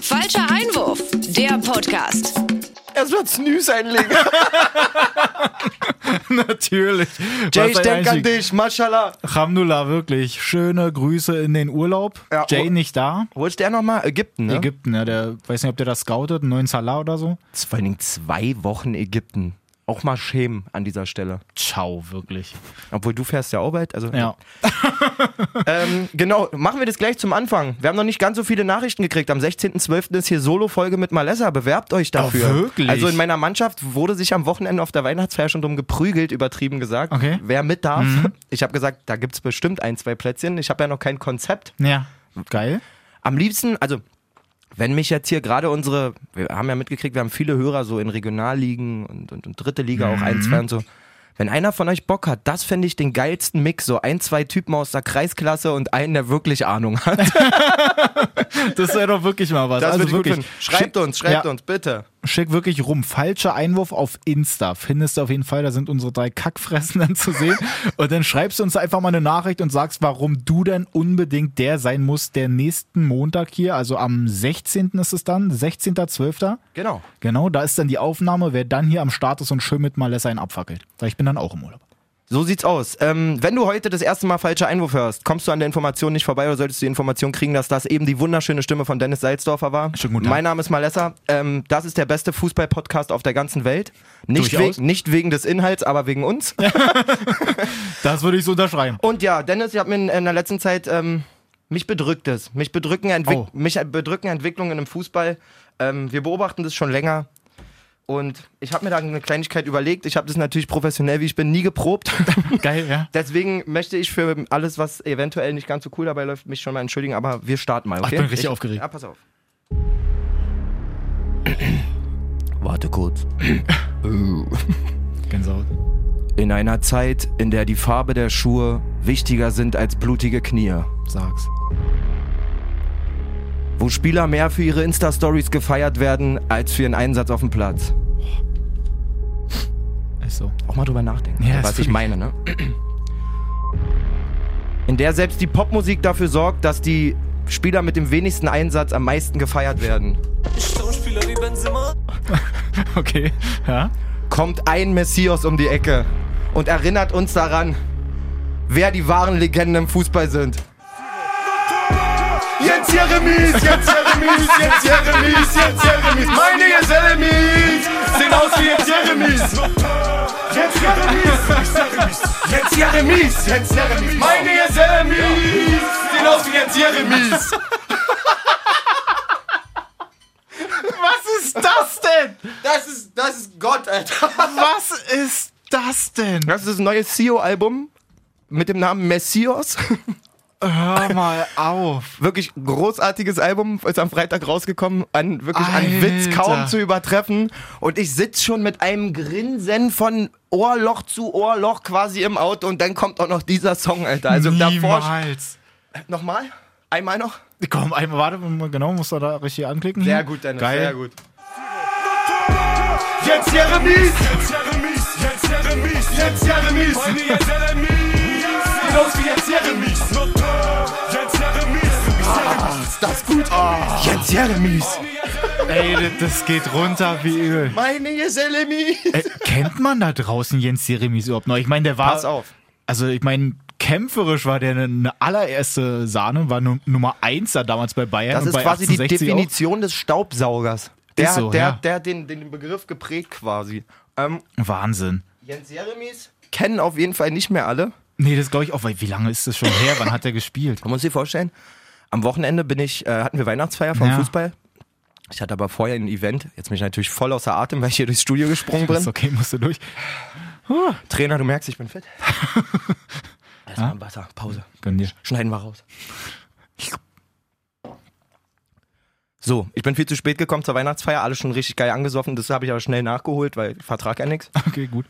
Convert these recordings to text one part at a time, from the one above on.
Falscher Einwurf, der Podcast. Erstmal Snooze einlegen. Natürlich. Jay, ich Was ein denk an dich, mashallah. Alhamdulillah, wirklich. Schöne Grüße in den Urlaub. Ja, Jay nicht da. Wo ist der nochmal? Ägypten, ne? Ägypten, ja, der weiß nicht, ob der das scoutet, einen neuen Salah oder so. Vor allen Dingen zwei Wochen Ägypten. Auch mal schämen an dieser Stelle. Ciao, wirklich. Obwohl du fährst ja auch bald. Also, Ja. ähm, genau, machen wir das gleich zum Anfang. Wir haben noch nicht ganz so viele Nachrichten gekriegt. Am 16.12. ist hier Solo-Folge mit Malessa. Bewerbt euch dafür. Oh, wirklich? Also in meiner Mannschaft wurde sich am Wochenende auf der Weihnachtsfeier schon drum geprügelt, übertrieben gesagt. Okay. Mhm. Wer mit darf. Ich habe gesagt, da gibt es bestimmt ein, zwei Plätzchen. Ich habe ja noch kein Konzept. Ja. Geil. Am liebsten, also wenn mich jetzt hier gerade unsere, wir haben ja mitgekriegt, wir haben viele Hörer so in Regionalligen und, und, und dritte Liga auch ein, zwei und so. Wenn einer von euch Bock hat, das fände ich den geilsten Mix. So ein, zwei Typen aus der Kreisklasse und einen, der wirklich Ahnung hat. Das wäre doch wirklich mal was. Das also wirklich. Schreibt uns, schreibt ja. uns, bitte. Schick wirklich rum. Falscher Einwurf auf Insta. Findest du auf jeden Fall. Da sind unsere drei Kackfressen dann zu sehen. und dann schreibst du uns einfach mal eine Nachricht und sagst, warum du denn unbedingt der sein musst, der nächsten Montag hier, also am 16. ist es dann, 16.12. Genau. Genau, da ist dann die Aufnahme, wer dann hier am Start ist und schön mit Malessa einen abfackelt. Ich bin dann auch im Urlaub. So sieht's aus. Ähm, wenn du heute das erste Mal falscher Einwurf hörst, kommst du an der Information nicht vorbei oder solltest du die Information kriegen, dass das eben die wunderschöne Stimme von Dennis Salzdorfer war. Schönen guten Tag. Mein Name ist Malessa. Ähm, das ist der beste Fußball-Podcast auf der ganzen Welt. Nicht, we nicht wegen des Inhalts, aber wegen uns. Das würde ich so unterschreiben. Und ja, Dennis, ich habe mir in, in der letzten Zeit ähm, mich bedrückt es. Mich bedrücken, Entwick Oh. mich bedrücken Entwicklungen im Fußball. Ähm, wir beobachten das schon länger. Und ich habe mir da eine Kleinigkeit überlegt. Ich habe das natürlich professionell, wie ich bin, nie geprobt. Geil, ja. Deswegen möchte ich für alles, was eventuell nicht ganz so cool dabei läuft, mich schon mal entschuldigen. Aber wir starten mal, Ach, okay? ich bin richtig aufgeregt. Ja, pass auf. Warte kurz. Gänsehaut. In einer Zeit, in der die Farbe der Schuhe wichtiger sind als blutige Knie. Sag's. Wo Spieler mehr für ihre Insta-Stories gefeiert werden, als für ihren Einsatz auf dem Platz. Ist so. Auch mal drüber nachdenken, Ja, ist was ich meine, ne? In der selbst die Popmusik dafür sorgt, dass die Spieler mit dem wenigsten Einsatz am meisten gefeiert werden. Schauspieler wie Benzema. Okay. Ja. Kommt ein Messias um die Ecke und erinnert uns daran, wer die wahren Legenden im Fußball sind. Jens Jeremies, Jens Jeremies, Jens Jeremies, Jens Jeremies, meine Jeremies sehen aus wie Jens Jeremies. Jens Jeremies, Jens Jeremies, Jens Jeremies, meine Jens Jeremies sehen aus wie Jens Jeremies. Was ist das denn? Das ist, das ist Gott, Alter. Was ist das denn? Das ist das neue CEO-Album mit dem Namen Messias. Hör mal auf. Wirklich großartiges Album, ist am Freitag rausgekommen, an wirklich an Witz Alter. kaum zu übertreffen. Und ich sitz schon mit einem Grinsen von Ohrloch zu Ohrloch quasi im Auto und dann kommt auch noch dieser Song, Alter. Also davor. Niemals. Nochmal? Einmal noch? Komm, einmal, warte, mal genau, musst du da richtig anklicken. Sehr gut, Dennis, Geil. sehr gut. Jens Jeremies! Jens Jeremies, Jens Jeremies, Jens Jeremies. Jens Jeremies. Aus wie Jens Jeremies! Das gut? Jens Jeremies! Ey, das- geht runter wie Öl. Meine Jens Jeremies! Äh, kennt man da draußen Jens Jeremies überhaupt noch? Ich meine, der war. Pass auf. Also, ich meine, kämpferisch war der eine, allererste Sahne, war nu Nummer 1 da damals bei Bayern. Das ist bei quasi die 1860 auch. Definition des Staubsaugers. Der, so, der, ja. der den, den Begriff geprägt quasi. Ähm, Wahnsinn. Jens Jeremies kennen auf jeden Fall nicht mehr alle. Nee, das glaube ich auch, weil wie lange ist das schon her? Wann hat der gespielt? Man muss sich vorstellen, am Wochenende bin ich, äh, hatten wir Weihnachtsfeier vom Ja. Fußball. Ich hatte aber vorher ein Event. Jetzt bin ich natürlich voll außer Atem, weil ich hier durchs Studio gesprungen bin. Ist okay, musst du durch. Trainer, du merkst, ich bin fit. Erstmal ein Wasser, Pause. Gönn dir. Schneiden wir raus. So, ich bin viel zu spät gekommen zur Weihnachtsfeier, alles schon richtig geil angesoffen. Das habe ich aber schnell nachgeholt, weil vertrag ja nichts. Okay, gut.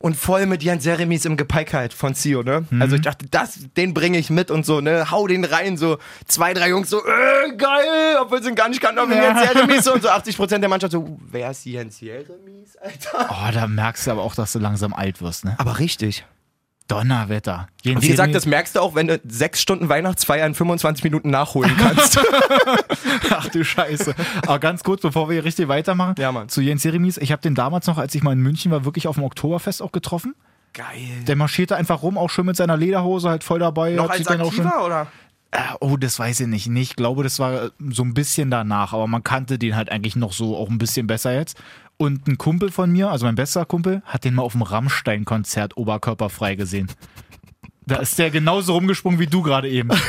Und voll mit Jens Jeremies im Gepäck halt von Sio, ne? Also ich dachte, das, den bringe ich mit und so, ne? Hau den rein, so zwei, drei Jungs so, äh, geil, obwohl sie ihn gar nicht kannten, ob Jens Jeremies so und so 80% der Mannschaft so, wer ist Jens Jeremies, Alter? Oh, da merkst du aber auch, dass du langsam alt wirst, ne? Aber richtig. Donnerwetter. Jens Wie gesagt, das merkst du auch, wenn du sechs Stunden Weihnachtsfeier in 25 Minuten nachholen kannst. Ach du Scheiße. Aber ganz kurz, bevor wir hier richtig weitermachen, Ja, Mann. zu Jens Jeremies. Ich habe den damals noch, als ich mal in München war, wirklich auf dem Oktoberfest auch getroffen. Geil. Der marschierte einfach rum, auch schon mit seiner Lederhose, halt voll dabei. Noch als auch schon, aktiver oder? Äh, oh, das weiß ich nicht. Nee, ich glaube, das war so ein bisschen danach, aber man kannte den halt eigentlich noch so auch ein bisschen besser jetzt. Und ein Kumpel von mir, also mein bester Kumpel, hat den mal auf dem Rammstein-Konzert oberkörperfrei gesehen. Da ist der genauso rumgesprungen wie du gerade eben.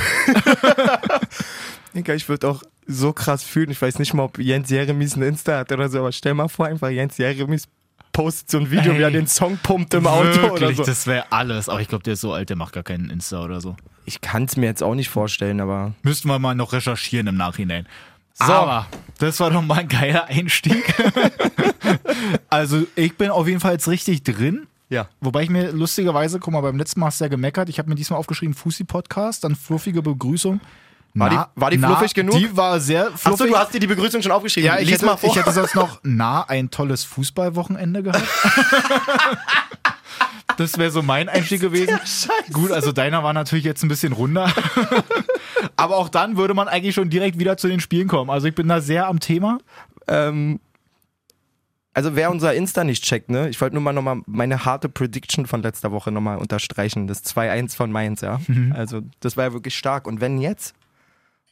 Ich würde auch so krass fühlen. Ich weiß nicht mal, ob Jens Jeremies ein Insta hat oder so, aber stell mal vor, einfach Jens Jeremies postet so ein Video, wie er den Song pumpt im Auto oder Wirklich, so. das wäre alles. Aber ich glaube, der ist so alt, der macht gar keinen Insta oder so. Ich kann es mir jetzt auch nicht vorstellen, aber Müssten wir mal noch recherchieren im Nachhinein. So. Aber das war doch mal ein geiler Einstieg. also ich bin auf jeden Fall jetzt richtig drin. ja. Wobei ich mir lustigerweise, guck mal, beim letzten Mal hast du ja gemeckert. Ich habe mir diesmal aufgeschrieben Fussi-Podcast, dann fluffige Begrüßung. War die- war die fluffig genug? Die war sehr fluffig. Achso, du hast dir die Begrüßung schon aufgeschrieben. ja, ich Lies hätte, mal vor. ich hätte sonst noch nah ein tolles Fußballwochenende gehabt. Das wäre so mein Einstieg gewesen. Gut, also deiner war natürlich jetzt ein bisschen runder. Aber auch dann würde man eigentlich schon direkt wieder zu den Spielen kommen. Also ich bin da sehr am Thema. ähm, also wer unser Insta nicht checkt, ne? Ich wollte nur mal nochmal meine harte Prediction von letzter Woche nochmal unterstreichen. Das 2-1 von Mainz, ja. Also das war ja wirklich stark. Und wenn jetzt,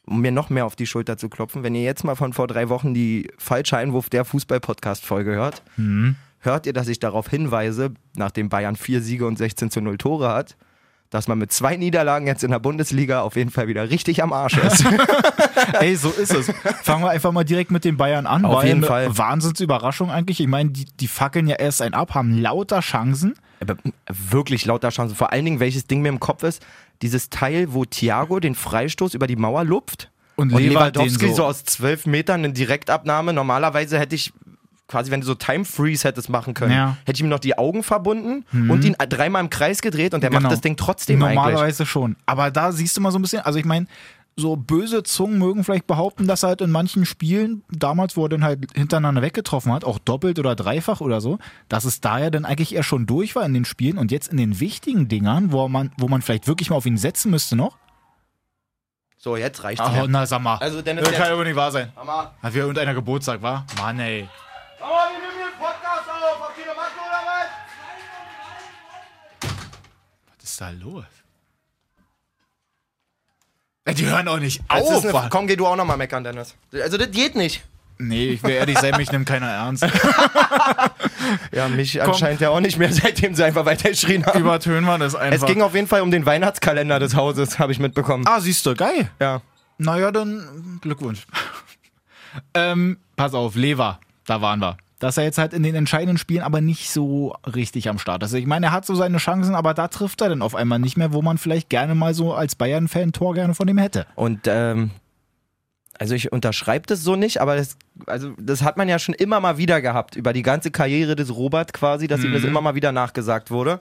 um mir noch mehr auf die Schulter zu klopfen, wenn ihr jetzt mal von vor drei Wochen die falsche Einwurf der Fußball-Podcast-Folge hört, hört ihr, dass ich darauf hinweise, nachdem Bayern vier Siege und 16 zu 0 Tore hat, dass man mit zwei Niederlagen jetzt in der Bundesliga auf jeden Fall wieder richtig am Arsch ist. Ey, so ist es. Fangen wir einfach mal direkt mit den Bayern an. Auf jeden Fall. Wahnsinnsüberraschung eigentlich. Ich meine, die, die fackeln ja erst ein ab, haben lauter Chancen. Aber wirklich lauter Chancen. Vor allen Dingen, welches Ding mir im Kopf ist, dieses Teil, wo Thiago den Freistoß über die Mauer lupft Und, und Lewandowski den so. aus zwölf Metern eine Direktabnahme. Normalerweise hätte ich quasi, wenn du so Time Freeze hättest machen können, Ja. Mhm. hätte ich ihm noch die Augen verbunden und ihn dreimal im Kreis gedreht und der Genau. macht das Ding trotzdem eigentlich. Normalerweise schon. Aber da siehst du mal so ein bisschen, also ich meine, so böse Zungen mögen vielleicht behaupten, dass er halt in manchen Spielen, damals, wo er dann halt hintereinander weggetroffen hat, auch doppelt oder dreifach oder so, dass es da ja dann eigentlich eher schon durch war in den Spielen und jetzt in den wichtigen Dingern, wo man, wo man vielleicht wirklich mal auf ihn setzen müsste noch. So, jetzt reicht's Ach, na sag mal. Also, Dennis, das kann ja wohl nicht wahr sein. Mama, Hat wieder irgendeiner Geburtstag, war? Mann, ey. Mama, wir nehmen hier einen Podcast auf. Habt ihr eine Macke oder was? Was ist da los? Die hören auch nicht Das auf. eine, komm, geh du auch nochmal meckern, Dennis. Also, das geht nicht. nee, ich will ehrlich sein, mich nimmt keiner ernst. Ja, mich anscheinend ja auch nicht mehr, seitdem sie einfach weiter geschrien haben. Übertönen wir das einfach. Es ging auf jeden Fall um den Weihnachtskalender des Hauses, habe ich mitbekommen. ah, siehst du, geil. Ja. Naja, dann Glückwunsch. ähm, pass auf, Lever, da waren wir. Dass er jetzt halt in den entscheidenden Spielen aber nicht so richtig am Start ist. Ich meine, er hat so seine Chancen, aber da trifft er dann auf einmal nicht mehr, wo man vielleicht gerne mal so als Bayern-Fan Tor gerne von ihm hätte. Und ähm, also ich unterschreibe das so nicht, aber das, also das hat man ja schon immer mal wieder gehabt, über die ganze Karriere des Robert quasi, dass ihm Mhm. das immer mal wieder nachgesagt wurde.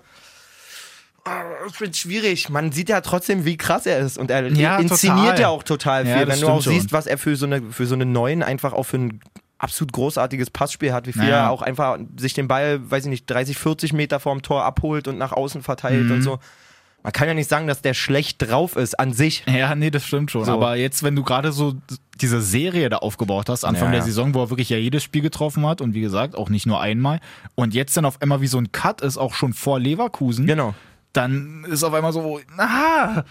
Ich finde schwierig. Man sieht ja trotzdem, wie krass er ist. Und er Ja, inszeniert total. ja auch total viel. Ja, Wenn du auch schon. siehst, was er für so eine, für so eine neuen einfach auch für ein absolut großartiges Passspiel hat, wie viel Ja. er auch einfach sich den Ball, weiß ich nicht, 30, 40 Meter vorm Tor abholt und nach außen verteilt Mhm. und so. Man kann ja nicht sagen, dass der schlecht drauf ist an sich. Ja, nee, das stimmt schon. So. Aber jetzt, wenn du gerade so diese Serie da aufgebaut hast, Anfang Ja, der ja. Saison, wo er wirklich ja jedes Spiel getroffen hat und wie gesagt, auch nicht nur einmal, und jetzt dann auf einmal wie so ein Cut ist, auch schon vor Leverkusen, Genau. Dann ist auf einmal so, aha,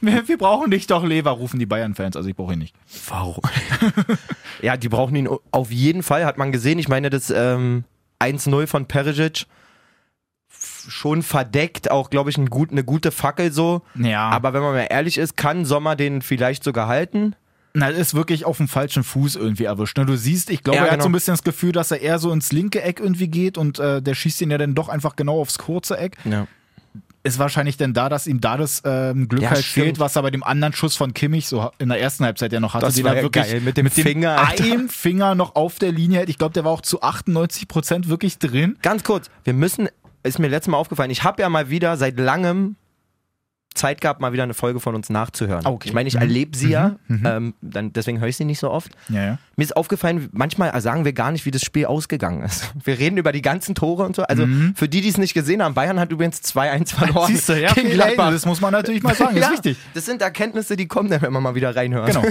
wir, wir brauchen dich doch, Lever, rufen die Bayern-Fans. Also ich brauche ihn nicht. Warum? ja, die brauchen ihn auf jeden Fall, hat man gesehen. Ich meine, das ähm, 1-0 von Perisic schon verdeckt, auch glaube ich ein gut, eine gute Fackel so. Ja, aber Aber wenn man mal ehrlich ist, kann Sommer den vielleicht sogar halten. na, ist wirklich auf dem falschen Fuß irgendwie erwischt. Ne? Du siehst, ich glaube, Ja, er hat genau. so ein bisschen das Gefühl, dass er eher so ins linke Eck irgendwie geht und äh, der schießt ihn ja dann doch einfach genau aufs kurze Eck. Ja. Ist wahrscheinlich denn da, dass ihm da das ähm, Glück Ja, halt stimmt. fehlt, was er bei dem anderen Schuss von Kimmich so in der ersten Halbzeit ja noch hatte. Das den war ja wirklich geil, mit dem Finger, Alter. einem Finger noch auf der Linie. Ich glaube, der war auch zu 98 Prozent wirklich drin. Ganz kurz, wir müssen, ist mir letztes Mal aufgefallen, ich habe ja mal wieder seit langem Zeit gehabt, mal wieder eine Folge von uns nachzuhören. Ah, okay. Ich meine, ich Mhm. erlebe sie ja, ähm, dann, deswegen höre ich sie nicht so oft. Ja, ja. Mir ist aufgefallen, manchmal sagen wir gar nicht, wie das Spiel ausgegangen ist. Wir reden über die ganzen Tore und so. Also für die, die es nicht gesehen haben, Bayern hat übrigens 2-1 verloren. Mhm. Siehst du, ja, gegen Gladbach. das muss man natürlich mal sagen, ist ja, wichtig. Das sind Erkenntnisse, die kommen dann, wenn man mal wieder reinhört. Genau.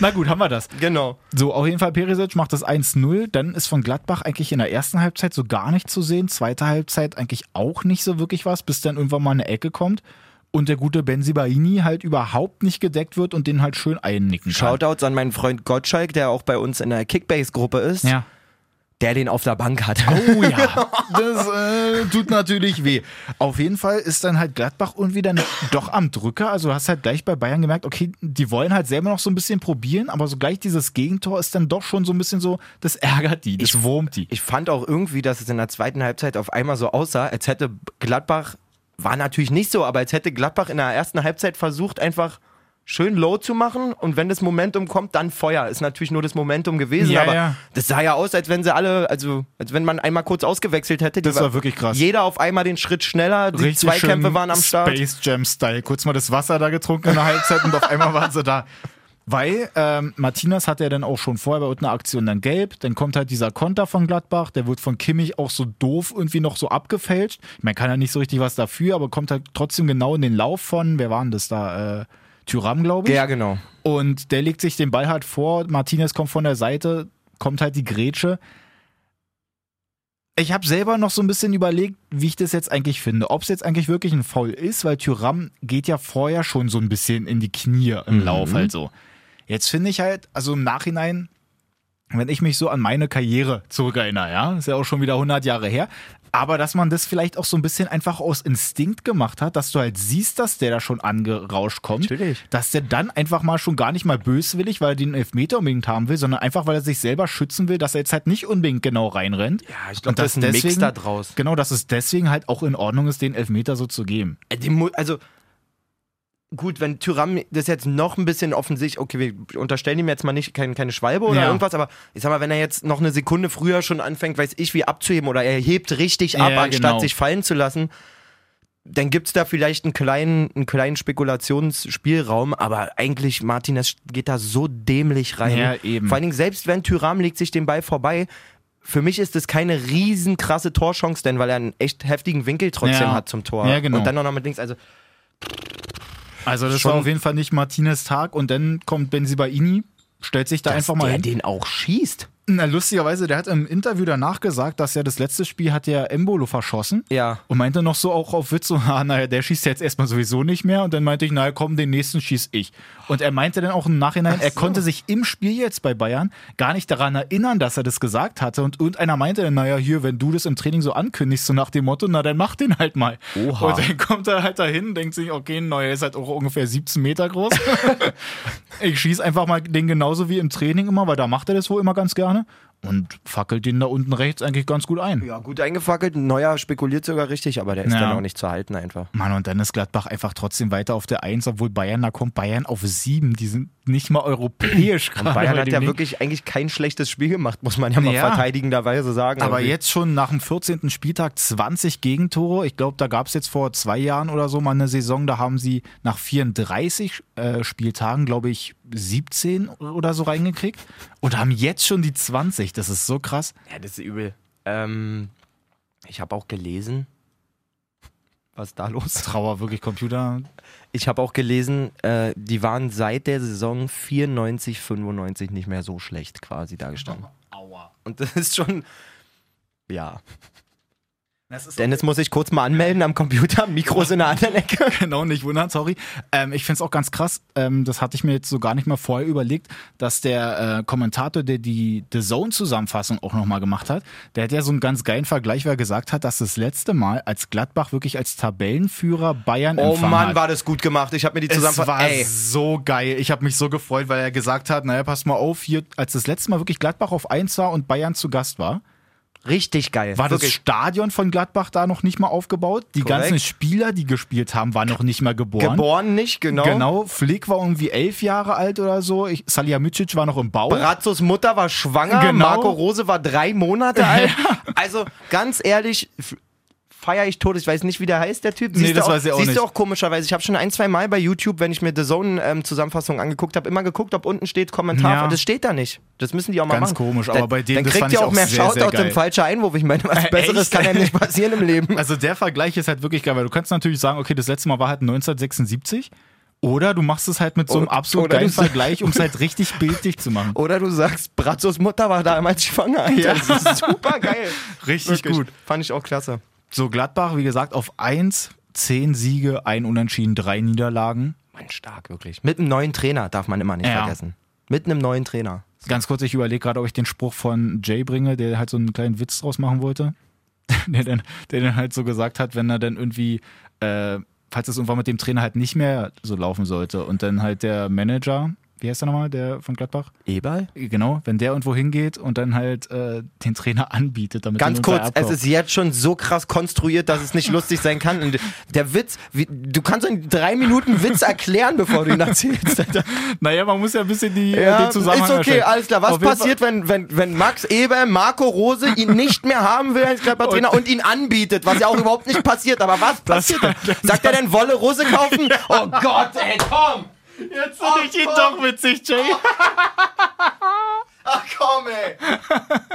Na gut, haben wir das. genau. So, auf jeden Fall Perisic macht das 1-0. Dann ist von Gladbach eigentlich in der ersten Halbzeit so gar nicht zu sehen. Zweite Halbzeit eigentlich auch nicht so wirklich was, bis dann irgendwann mal eine Ecke kommt. Und der gute Benzibaini halt überhaupt nicht gedeckt wird und den halt schön einnicken kann. Shoutouts an meinen Freund Gottschalk, der auch bei uns in der Kickbase-Gruppe ist, Ja. der den auf der Bank hat. Oh ja, das äh, tut natürlich weh. Auf jeden Fall ist dann halt Gladbach irgendwie dann doch am Drücker. Also du hast halt gleich bei Bayern gemerkt, okay, die wollen halt selber noch so ein bisschen probieren, aber so gleich dieses Gegentor ist dann doch schon so ein bisschen so, das ärgert die, das wurmt die. Ich fand auch irgendwie, dass es in der zweiten Halbzeit auf einmal so aussah, als hätte Gladbach, war natürlich nicht so, aber als hätte Gladbach in der ersten Halbzeit versucht, einfach schön low zu machen und wenn das Momentum kommt, dann Feuer. Ist natürlich nur das Momentum gewesen, Ja, aber ja. das sah ja aus, als wenn sie alle, also als wenn man einmal kurz ausgewechselt hätte. Die Das war wirklich krass. Jeder auf einmal den Schritt schneller, die Richtig Zweikämpfe waren am Start. Space Jam Style. Kurz mal das Wasser da getrunken in der Halbzeit und auf einmal waren sie da. Weil ähm, Martinez hat ja dann auch schon vorher bei irgendeiner Aktion dann gelb, dann kommt halt dieser Konter von Gladbach, der wird von Kimmich auch so doof irgendwie noch so abgefälscht. Ich meine, kann ja nicht so richtig was dafür, aber kommt halt trotzdem genau in den Lauf von, wer war denn das da? Äh, Tyram, glaube ich. Ja, genau. Und der legt sich den Ball halt vor. Martinez kommt von der Seite, kommt halt die Grätsche. Ich habe selber noch so ein bisschen überlegt, wie ich das jetzt eigentlich finde. Ob es jetzt eigentlich wirklich ein Foul ist, weil Tyram geht ja vorher schon so ein bisschen in die Knie im Lauf halt so. Jetzt finde ich halt, also im Nachhinein, wenn ich mich so an meine Karriere zurückerinnere, ja, ist ja auch schon wieder 100 Jahre her, aber dass man das vielleicht auch so ein bisschen einfach aus Instinkt gemacht hat, dass du halt siehst, dass der da schon angerauscht kommt, Natürlich. dass der dann einfach mal schon gar nicht mal böswillig, weil er den Elfmeter unbedingt haben will, sondern einfach, weil er sich selber schützen will, dass er jetzt halt nicht unbedingt genau reinrennt. Ja, ich glaub, Und das ist ein Mix da draus. Genau, dass es deswegen halt auch in Ordnung ist, den Elfmeter so zu geben. Äh, also gut, wenn Tyram das jetzt noch ein bisschen offensichtlich, okay, wir unterstellen ihm jetzt mal nicht kein, keine Schwalbe oder Ja. irgendwas, aber ich sag mal, wenn er jetzt noch eine Sekunde früher schon anfängt, weiß ich wie abzuheben oder er hebt richtig ab, Ja, anstatt genau. sich fallen zu lassen, dann gibt's da vielleicht einen kleinen, einen kleinen Spekulationsspielraum, aber eigentlich Martinez geht da so dämlich rein. Ja, eben. Vor allen Dingen, selbst wenn Tyram legt sich den Ball vorbei, für mich ist das keine riesen krasse Torchance, denn weil er einen echt heftigen Winkel trotzdem Ja. hat zum Tor. Ja, genau. Und dann noch mit links, also Also das war auf jeden Fall nicht Martinez Tag und dann kommt Benzibaini, stellt sich da einfach mal der hin. den auch schießt. Na, lustigerweise, der hat im Interview danach gesagt, dass ja das letzte Spiel hat der Embolo verschossen. Ja. Und meinte noch so auch auf Witz so, ah, naja, der schießt jetzt erstmal sowieso nicht mehr. Und dann meinte ich, naja, komm, den nächsten schieß ich. Und er meinte dann auch im Nachhinein, er konnte sich im Spiel jetzt bei Bayern gar nicht daran erinnern, dass er das gesagt hatte. Und irgendeiner meinte dann, naja, hier, wenn du das im Training so ankündigst, so nach dem Motto, na, dann mach den halt mal. Oha. Und dann kommt er halt dahin, denkt sich, okay, neuer ist halt auch ungefähr 17 Meter groß. ich schieß einfach mal den genauso wie im Training immer, weil da macht er das wohl immer ganz gerne. Und fackelt den da unten rechts eigentlich ganz gut ein. Ja, gut eingefackelt. Ein neuer spekuliert sogar richtig, aber der ist Ja. dann auch nicht zu halten einfach. Mann, und dann ist Gladbach einfach trotzdem weiter auf der Eins, obwohl Bayern, da kommt Bayern auf sieben. Die sind nicht mal europäisch gerade. Bayern hat ja Ding. wirklich eigentlich kein schlechtes Spiel gemacht, muss man ja mal Ja. verteidigenderweise sagen. Aber Irgendwie. jetzt schon nach dem 14. Spieltag 20 Gegentore. Ich glaube, da gab es jetzt vor zwei Jahren oder so mal eine Saison, da haben sie nach 34 äh, Spieltagen, glaube ich, 17 oder so reingekriegt und haben jetzt schon die 20. Das ist so krass. Ja, das ist übel. Ähm, ich habe auch gelesen. Was ist da los? Trauer, wirklich Computer. Ich habe auch gelesen, äh, die waren seit der Saison 94, 95 nicht mehr so schlecht quasi dargestanden. Aua. Und das ist schon. Ja. Das Dennis muss ich kurz mal anmelden am Computer. Mikro ist in der anderen Ecke. Genau, nicht wundern, sorry. Ähm, ich finde es auch ganz krass, ähm, das hatte ich mir jetzt so gar nicht mal vorher überlegt, dass der äh, Kommentator, der die The Zone-Zusammenfassung auch nochmal gemacht hat, der hat ja so einen ganz geilen Vergleich, weil er gesagt hat, dass das letzte Mal, als Gladbach wirklich als Tabellenführer Bayern Oh Mann, hat. war das gut gemacht. Ich habe mir die es war Zusammenfassung. Ey, so geil. Ich habe mich so gefreut, weil er gesagt hat, naja, pass mal auf, hier, als das letzte Mal wirklich Gladbach auf 1 war und Bayern zu Gast war, richtig geil. war das Wirklich. Stadion von Gladbach da noch nicht mal aufgebaut. Die Korrekt. ganzen Spieler, die gespielt haben, waren noch nicht mal geboren. Geboren nicht, genau. Genau, Flick war irgendwie elf Jahre alt oder so. Ich, Salihamidzic war noch im Bau. Brazzos Mutter war schwanger, Genau. Marco Rose war drei Monate alt. Also ganz ehrlich, feiere ich tot. Ich weiß nicht, wie der heißt, der Typ. Nee, Siehst das du auch, weiß ich auch siehst nicht. du auch komischerweise. Ich habe schon ein, zwei Mal bei YouTube, wenn ich mir The Zone-Zusammenfassung angeguckt habe, immer geguckt, ob unten steht Kommentar. Ja. Und das steht da nicht. Das müssen die auch mal Ganz machen. komisch, Dann- aber bei dem, Dann das kriegt ihr auch auch mehr sehr, Shoutout im falscher Einwurf. Ich meine, was Äh, Besseres echt? kann ja nicht passieren im Leben. Also der Vergleich ist halt wirklich geil, weil du kannst natürlich sagen, okay, das letzte Mal war halt 1976. Oder du machst es halt mit so einem absolut geilen Vergleich, um es halt richtig bildlich zu machen. Oder du sagst, Brazzos Mutter war damals schwanger. Alter. Ja. Das ist super geil. Richtig Wirklich. gut. Fand ich auch klasse. So, Gladbach, wie gesagt, auf 1, 10 Siege, ein Unentschieden, drei Niederlagen. Mann, stark, wirklich. Mit einem neuen Trainer darf man immer nicht Ja. vergessen. Mit einem neuen Trainer. Ganz kurz, ich überlege gerade, ob ich den Spruch von Jay bringe, der halt so einen kleinen Witz draus machen wollte. Der dann, der dann halt so gesagt hat, wenn er dann irgendwie, äh, falls es irgendwann mit dem Trainer halt nicht mehr so laufen sollte und dann halt der Manager, wie heißt der nochmal, der von Gladbach? Eberl? Genau, wenn der irgendwo hingeht und dann halt äh, den Trainer anbietet, damit Ganz kurz, es ist jetzt schon so krass konstruiert, dass es nicht lustig sein kann. Und der Witz, wie, du kannst in drei Minuten Witz erklären, bevor du ihn erzählst. Naja, man muss ja ein bisschen die, äh, Ja, den Zusammenhang ist okay, erstellen. alles klar. Was Auf passiert, wenn, wenn, wenn Max Eber, Marco Rose ihn nicht mehr haben will als Körpertrainer und, ihn anbietet, was ja auch überhaupt nicht passiert. Aber was passiert dann? Sagt er denn, wolle Rose kaufen? Oh Gott, ey, komm! Jetzt finde ich ihn doch witzig, Jay. Ach komm, ey.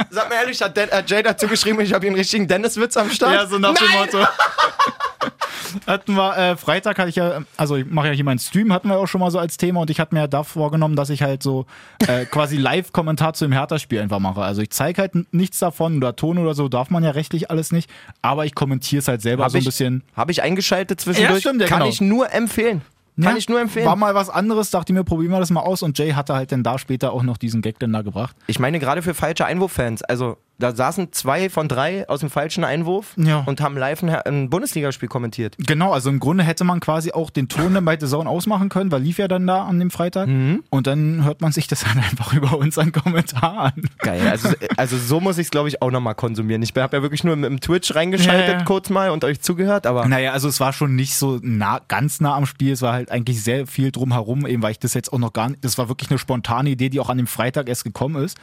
Sag mir ehrlich, hat, hat Jay dazu geschrieben, ich habe hier einen richtigen Dennis-Witz am Start? Ja, so nach dem Nein! Motto. hatten wir, äh, Freitag hatte ich ja, also ich mache ja hier meinen Stream, hatten wir auch schon mal so als Thema und ich hatte mir ja da vorgenommen, dass ich halt so äh, quasi Live-Kommentar zu dem Hertha-Spiel einfach mache. Also ich zeige halt nichts davon oder Ton oder so, darf man ja rechtlich alles nicht, aber ich kommentiere es halt selber Hab so ein ich, bisschen. Hab ich eingeschaltet zwischendurch. Ja, stimmt, ja, Kann genau. ich nur empfehlen. Kann Ja, ich nur empfehlen. War mal was anderes, dachte ich mir, probieren wir das mal aus und Jay hatte halt dann da später auch noch diesen Gag dann da gebracht. Ich meine, gerade für falsche Einwurffans. Also, da saßen zwei von drei aus dem falschen Einwurf Ja. und haben live ein, ein Bundesligaspiel kommentiert. Genau, also im Grunde hätte man quasi auch den Ton dann bei The Zone ausmachen können, weil lief ja dann da an dem Freitag. Mhm. Und dann hört man sich das dann einfach über unseren Kommentar an. Geil. Also, also so muss ich es, glaube ich, auch nochmal konsumieren. Ich habe ja wirklich nur im, im Twitch reingeschaltet Ja, ja. kurz mal und euch zugehört, aber Naja, also es war schon nicht so nah, ganz nah am Spiel. Es war halt eigentlich sehr viel drumherum, eben weil ich das jetzt auch noch gar nicht, das war wirklich eine spontane Idee, die auch an dem Freitag erst gekommen ist.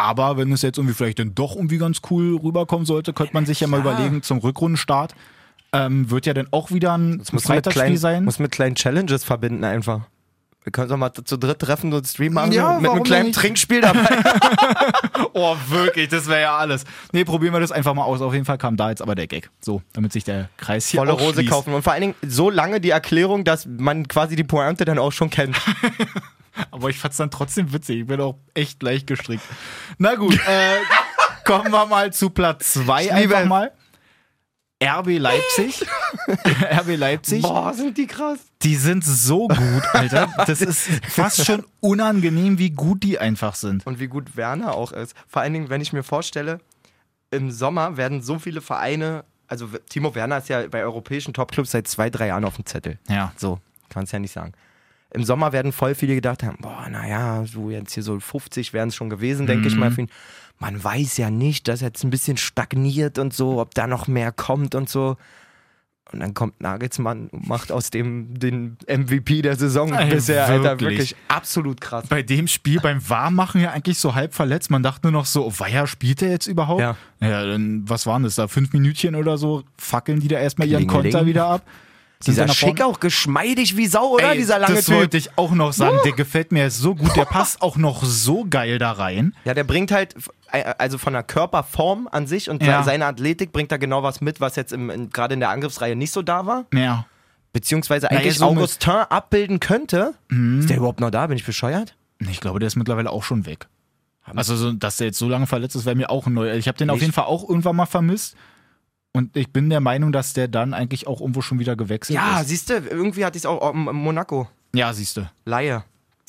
Aber wenn es jetzt irgendwie vielleicht dann doch irgendwie ganz cool rüberkommen sollte, könnte man sich ja mal klar. überlegen zum Rückrundenstart. Ähm, wird ja dann auch wieder ein Freitagsspiel sein. muss mit kleinen Challenges verbinden einfach. Wir können uns doch mal zu dritt treffen und Stream machen Ja, mit einem kleinen nicht? Trinkspiel dabei. Oh, wirklich, das wäre ja alles. Nee, probieren wir das einfach mal aus. Auf jeden Fall kam da jetzt aber der Gag. So, damit sich der Kreis hier Volle Rose kaufen und vor allen Dingen so lange die Erklärung, dass man quasi die Pointe dann auch schon kennt. Aber ich fand's dann trotzdem witzig. Ich bin auch echt leicht gestrickt. Na gut, äh, kommen wir mal zu Platz 2 liebe einfach mal. RB Leipzig. RB Leipzig. Boah, sind die krass. Die sind so gut, Alter. Das ist fast schon unangenehm, wie gut die einfach sind. Und wie gut Werner auch ist. Vor allen Dingen, wenn ich mir vorstelle, im Sommer werden so viele Vereine, also Timo Werner ist ja bei europäischen Topclubs seit zwei, drei Jahren auf dem Zettel. Ja. So, kannst ja nicht sagen. Im Sommer werden voll viele gedacht haben, boah, naja, so jetzt hier so 50 wären es schon gewesen, denke ich mal. Für ihn. Man weiß ja nicht, dass jetzt ein bisschen stagniert und so, ob da noch mehr kommt und so. Und dann kommt Nagelsmann und macht aus dem den MVP der Saison Ey, bisher, Alter, wirklich. wirklich absolut krass. Bei dem Spiel beim Warmmachen ja eigentlich so halb verletzt. Man dachte nur noch so, oh, weia, spielt er jetzt überhaupt? Ja. Ja, dann, was waren das da? Fünf Minütchen oder so? Fackeln die da erstmal ihren Klingeling. Konter wieder ab? Sind Dieser schick auch geschmeidig wie Sau, oder? Ey, Dieser lange das Typ. wollte ich auch noch sagen. Der gefällt mir so gut. Der passt auch noch so geil da rein. Ja, der bringt halt, äh, also von der Körperform an sich und Ja. seine Athletik bringt da genau was mit, was jetzt gerade in der Angriffsreihe nicht so da war. Ja. Beziehungsweise Naja, eigentlich so mit- Mhm. Augustin abbilden könnte. Ist der überhaupt noch da? Bin ich bescheuert? Ich glaube, der ist mittlerweile auch schon weg. Also, so, dass der jetzt so lange verletzt ist, wäre mir auch neu. Ich habe den auf Nicht? jeden Fall auch irgendwann mal vermisst. Und ich bin der Meinung, dass der dann eigentlich auch irgendwo schon wieder gewechselt Ja, ist. siehst du, irgendwie hatte ich es auch im, im Monaco. Ja, siehst du. Laie.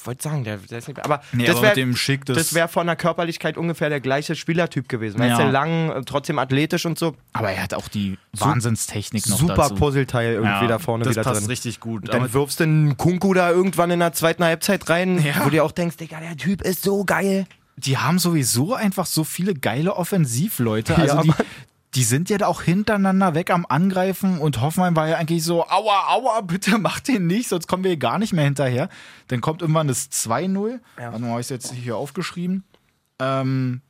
Wollte sagen, der, der ist nicht mehr. Aber Nee, das wäre mit dem Schick, das, das wär von der Körperlichkeit ungefähr der gleiche Spielertyp gewesen. Weißt Ja. du, lang, äh, trotzdem athletisch und so. aber er hat auch die Wahnsinnstechnik noch Super dazu. Puzzleteil irgendwie Ja, da vorne das wieder passt drin. richtig gut. Dann Aber wirfst du einen Kunku da irgendwann in der zweiten Halbzeit rein, Ja. wo du dir auch denkst, Digga, der Typ ist so geil. die haben sowieso einfach so viele geile Offensivleute. Also Ja, die. Die sind ja da auch hintereinander weg am Angreifen und Hoffenheim war ja eigentlich so, aua, aua, bitte mach den nicht, sonst kommen wir hier gar nicht mehr hinterher. Dann kommt irgendwann das 2-0. Ja. Warte mal, habe ich es jetzt hier aufgeschrieben. Ähm,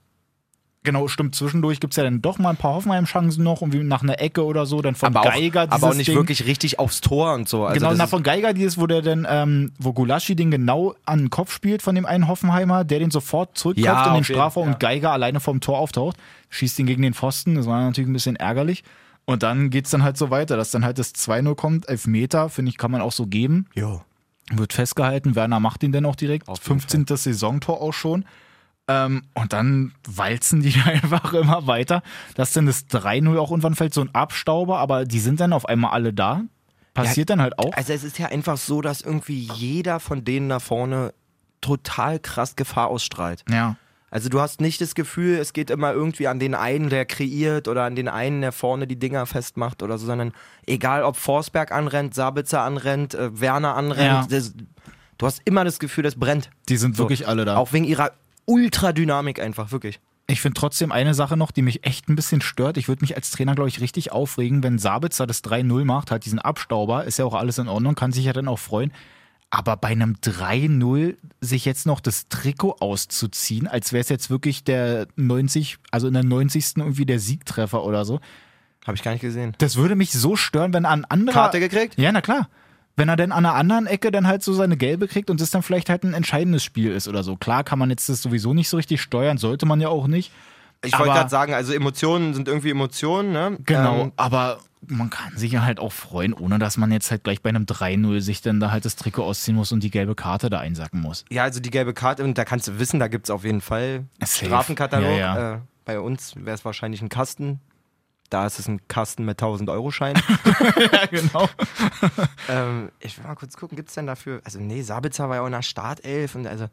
Genau, stimmt. Zwischendurch gibt es ja dann doch mal ein paar Hoffenheim-Chancen noch, irgendwie nach einer Ecke oder so. Dann von aber auch, Geiger aber auch dieses nicht Ding. wirklich richtig aufs Tor und so. Also genau, das na, ist- von Geiger dieses, wo der dann, ähm, wo Gulaschi den genau an den Kopf spielt von dem einen Hoffenheimer, der den sofort zurückköpft Ja, in den Strafraum ja. und Geiger alleine vom Tor auftaucht, schießt ihn gegen den Pfosten. Das war natürlich ein bisschen ärgerlich. Und dann geht's dann halt so weiter, dass dann halt das 2-0 kommt, Elfmeter, finde ich, kann man auch so geben. Jo. Wird festgehalten, Werner macht ihn dann auch direkt. Auf jeden 15. Saisontor auch schon. Ähm, und dann walzen die einfach immer weiter, dass dann das 3-0 auch irgendwann fällt, so ein Abstauber, aber die sind dann auf einmal alle da. Passiert dann halt auch. Also es ist ja einfach so, dass irgendwie jeder von denen da vorne total krass Gefahr ausstrahlt. Ja. Also du hast nicht das Gefühl, es geht immer irgendwie an den einen, der kreiert oder an den einen, der vorne die Dinger festmacht oder so, sondern egal ob Forsberg anrennt, Sabitzer anrennt, äh, Werner anrennt, Ja. das, du hast immer das Gefühl, das brennt. Die sind So. wirklich alle da. Auch wegen ihrer Ultradynamik einfach, wirklich. Ich finde trotzdem eine Sache noch, die mich echt ein bisschen stört. Ich würde mich als Trainer, glaube ich, richtig aufregen, wenn Sabitzer das 3-0 macht, hat diesen Abstauber, ist ja auch alles in Ordnung, kann sich ja dann auch freuen. Aber bei einem 3-0 sich jetzt noch das Trikot auszuziehen, als wäre es jetzt wirklich der 90, also in der 90. irgendwie der Siegtreffer oder so. Habe ich gar nicht gesehen. Das würde mich so stören, wenn ein anderer. Karte gekriegt? Ja, na klar. Wenn er dann an einer anderen Ecke dann halt so seine gelbe kriegt und es dann vielleicht halt ein entscheidendes Spiel ist oder so. Klar kann man jetzt das sowieso nicht so richtig steuern, sollte man ja auch nicht. Ich wollte gerade sagen, also Emotionen sind irgendwie Emotionen, ne? Genau, Ähm, aber man kann sich ja halt auch freuen, ohne dass man jetzt halt gleich bei einem 3-0 sich dann da halt das Trikot ausziehen muss und die gelbe Karte da einsacken muss. ja, also die gelbe Karte, und da kannst du wissen, da gibt es auf jeden Fall Safe. Strafenkatalog. Ja, ja. Äh, bei uns wäre es wahrscheinlich ein Kasten. Da ist es ein Kasten mit 1000-Euro-Schein. Ja, genau. ähm, ich will mal kurz gucken, gibt es denn dafür. Also, nee, Sabitzer war ja auch in der Startelf. Und also,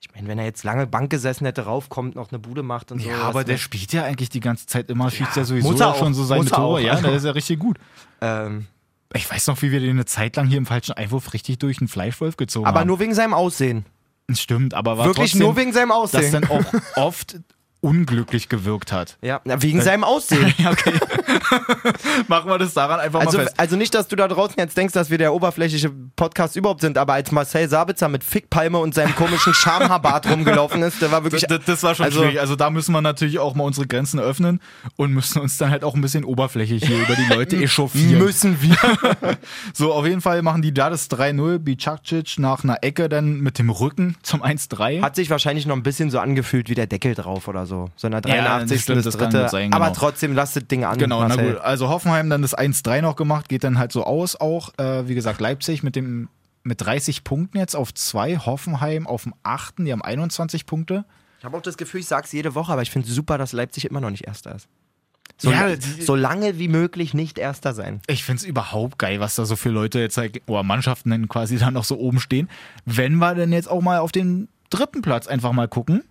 ich meine, wenn er jetzt lange Bank gesessen hätte, raufkommt, noch eine Bude macht und so. Ja, aber der ne? spielt ja eigentlich die ganze Zeit immer, schießt ja sowieso muss ja schon auch, so seine er Tore. auch. Ja, der ist ja richtig gut. ähm, Ich weiß noch, wie wir den eine Zeit lang hier im falschen Einwurf richtig durch den Fleischwolf gezogen aber haben. nur wegen seinem Aussehen. Stimmt, aber war Wirklich trotzdem, nur wegen seinem dass Aussehen. dann auch oft unglücklich gewirkt hat. ja, wegen seinem Aussehen. Ja, okay. Machen wir das daran einfach Also, mal fest. also nicht, dass du da draußen jetzt denkst, dass wir der oberflächliche Podcast überhaupt sind, aber als Marcel Sabitzer mit Fickpalme und seinem komischen Schamhaarbart rumgelaufen ist, der war wirklich. Das, das war schon also- schwierig. Also da müssen wir natürlich auch mal unsere Grenzen öffnen und müssen uns dann halt auch ein bisschen oberflächlich hier über die Leute echauffieren. Müssen wir. So, auf jeden Fall machen die da das 3-0. Bicacic nach einer Ecke dann mit dem Rücken zum 1-3. Hat sich wahrscheinlich noch ein bisschen so angefühlt wie der Deckel drauf oder so. So Ja, 83. stimmt, das das dritte. sein, Aber genau. trotzdem lasst das Ding an. Genau, na Marcel. gut. Also Hoffenheim dann das 1-3 noch gemacht, geht dann halt so aus auch. Äh, wie gesagt, Leipzig mit dem mit 30 Punkten jetzt auf 2, Hoffenheim auf dem 8., die haben 21 Punkte. Ich habe auch das Gefühl, ich sag's jede Woche, aber ich finde super, dass Leipzig immer noch nicht Erster ist. So, Ja, so lange wie möglich nicht Erster sein. Ich finde es überhaupt geil, was da so viele Leute jetzt, halt- oder Mannschaften dann quasi dann noch so oben stehen. Wenn wir denn jetzt auch mal auf den dritten Platz einfach mal gucken,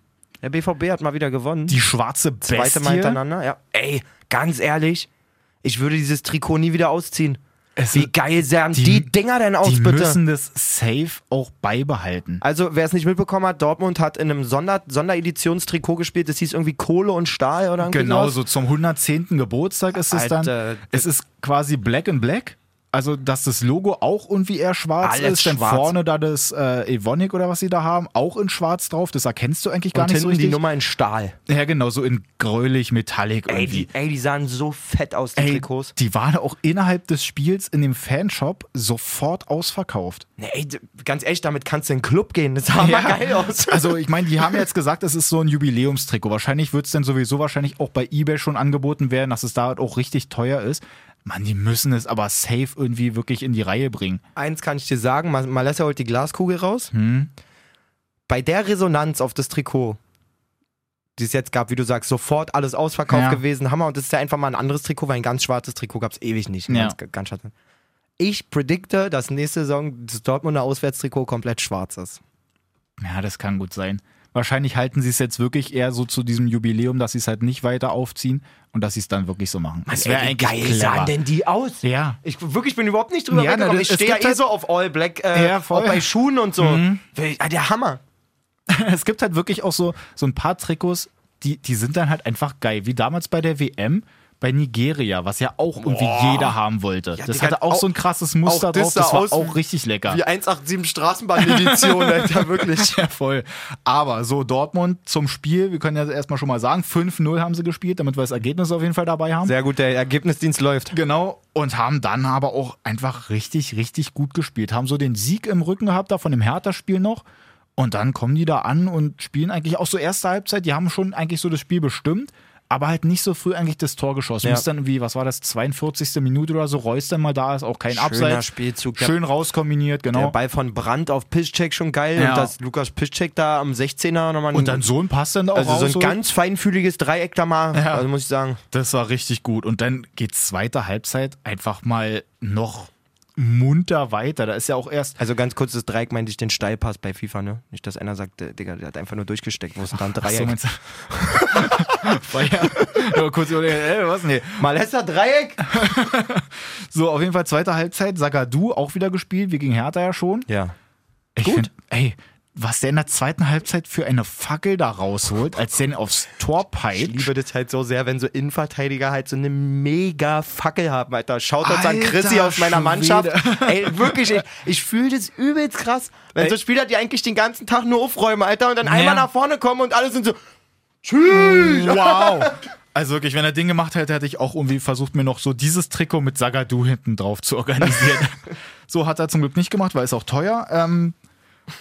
Der BVB hat mal wieder gewonnen. die schwarze Bestie. zweite Mal hintereinander. Ja. Ey, ganz ehrlich, ich würde dieses Trikot nie wieder ausziehen. Es- Wie geil sahen die, die- Dinger denn aus, die bitte? müssen das safe auch beibehalten. Also, wer es nicht mitbekommen hat, Dortmund hat in einem Sonder Sondereditionstrikot gespielt. Das hieß irgendwie Kohle und Stahl oder irgendwie Genau, so zum 110. Geburtstag ist es dann. Alter, Es ist quasi Black and Black. Also, dass das Logo auch irgendwie eher schwarz Alles ist. Dann schwarz. vorne da das äh, Evonik oder was sie da haben, auch in schwarz drauf. Das erkennst du eigentlich gar Und nicht so hinten die richtig. Nummer in Stahl. ja, genau, so in gräulich, metallic Ey irgendwie. die, ey, die sahen so fett aus, die Ey, Trikots. die waren auch innerhalb des Spiels in dem Fanshop sofort ausverkauft. Nee, ey, ganz ehrlich, damit kannst du in den Club gehen. Das sah mal geil aus. Also ich meine, die haben jetzt gesagt, es ist so ein Jubiläumstrikot. Wahrscheinlich wird es dann sowieso wahrscheinlich auch bei eBay schon angeboten werden, dass es da auch richtig teuer ist. Mann, die müssen es aber safe irgendwie wirklich in die Reihe bringen. Eins kann ich dir sagen, Mal- Malessa holt die Glaskugel raus. Hm? Bei der Resonanz auf das Trikot, die es jetzt gab, wie du sagst, sofort alles ausverkauft Ja. gewesen. Hammer. Und das ist ja einfach mal ein anderes Trikot, weil ein ganz schwarzes Trikot gab es ewig nicht. Ja. Ganz, ganz schwarz. Ich predikte, dass nächste Saison das Dortmunder Auswärtstrikot komplett schwarz ist. Ja, das kann gut sein. Wahrscheinlich halten sie es jetzt wirklich eher so zu diesem Jubiläum, dass sie es halt nicht weiter aufziehen und dass sie es dann wirklich so machen. Das wäre eigentlich geil clever. sahen denn die aus? Ja. Ich wirklich bin überhaupt nicht drüber Ja, weggekommen. Ich stehe eh halt- so auf All Black, äh, Ja. Mhm. auch bei Schuhen und so. Ah, Der Hammer. es gibt halt wirklich auch so, so ein paar Trikots, die, die sind dann halt einfach geil. Wie damals bei der WM, bei Nigeria, was ja auch irgendwie jeder haben wollte. das Digga, hatte auch, auch- so ein krasses Muster das drauf. sah Das war auch richtig lecker. Wie 187 Straßenbahn-Edition, Alter, wirklich. Ja, voll. Aber so, Dortmund zum Spiel, wir können ja erstmal schon mal sagen, 5-0 haben sie gespielt, damit wir das Ergebnis auf jeden Fall dabei haben. Sehr gut, der Ergebnisdienst läuft. Genau. Und haben dann aber auch einfach richtig, richtig gut gespielt. Haben so den Sieg im Rücken gehabt, da von dem Hertha-Spiel noch. Und dann kommen die da an und spielen eigentlich auch so erste Halbzeit. Die haben schon eigentlich so das Spiel bestimmt, aber halt nicht so früh eigentlich das Tor geschossen. Ja. Bis dann irgendwie, was war das, 42. Minute oder so, Reus dann mal da ist, auch kein Schöner Abseits. Spielzug. Der- Schön rauskombiniert, Der genau. Ball von Brandt auf Piszczek schon geil Ja. und dass Lukas Piszczek da am 16er nochmal Und dann so ein Pass dann da auch also so ein rausholt. ganz feinfühliges Dreieck da mal, Ja. also muss ich sagen. Das war richtig gut. Und dann geht zweite Halbzeit einfach mal noch munter weiter. Da ist ja auch erst. Also ganz kurz, das Dreieck meinte ich den Steilpass bei FIFA, ne? Nicht, dass einer sagt, äh, Digga, der hat einfach nur durchgesteckt, wo ist denn da ein Ach so, Dreieck? du? War ja, kurz überlegen, ey, was? Nee. Malessa Dreieck? So, auf jeden Fall zweite Halbzeit. Sagadu auch wieder gespielt, wie gegen Hertha ja schon. Ja. Ich Gut. Find, ey, was der in der zweiten Halbzeit für eine Fackel da rausholt, als der aufs Tor Ich peitscht. liebe das halt so sehr, wenn so Innenverteidiger halt so eine mega Fackel haben, Alter. Schaut uns an Chrissy aus meiner Schwede. Mannschaft. Ey, wirklich, ich, ich fühle das übelst krass. Wenn Ey. so Spieler, die eigentlich den ganzen Tag nur aufräumen, Alter, und dann Ja. einmal nach vorne kommen und alle sind so, tschüss. Wow. Also wirklich, wenn er Ding gemacht hätte, hätte ich auch irgendwie versucht, mir noch so dieses Trikot mit Sagadu hinten drauf zu organisieren. so hat er zum Glück nicht gemacht, weil es auch teuer. Ähm,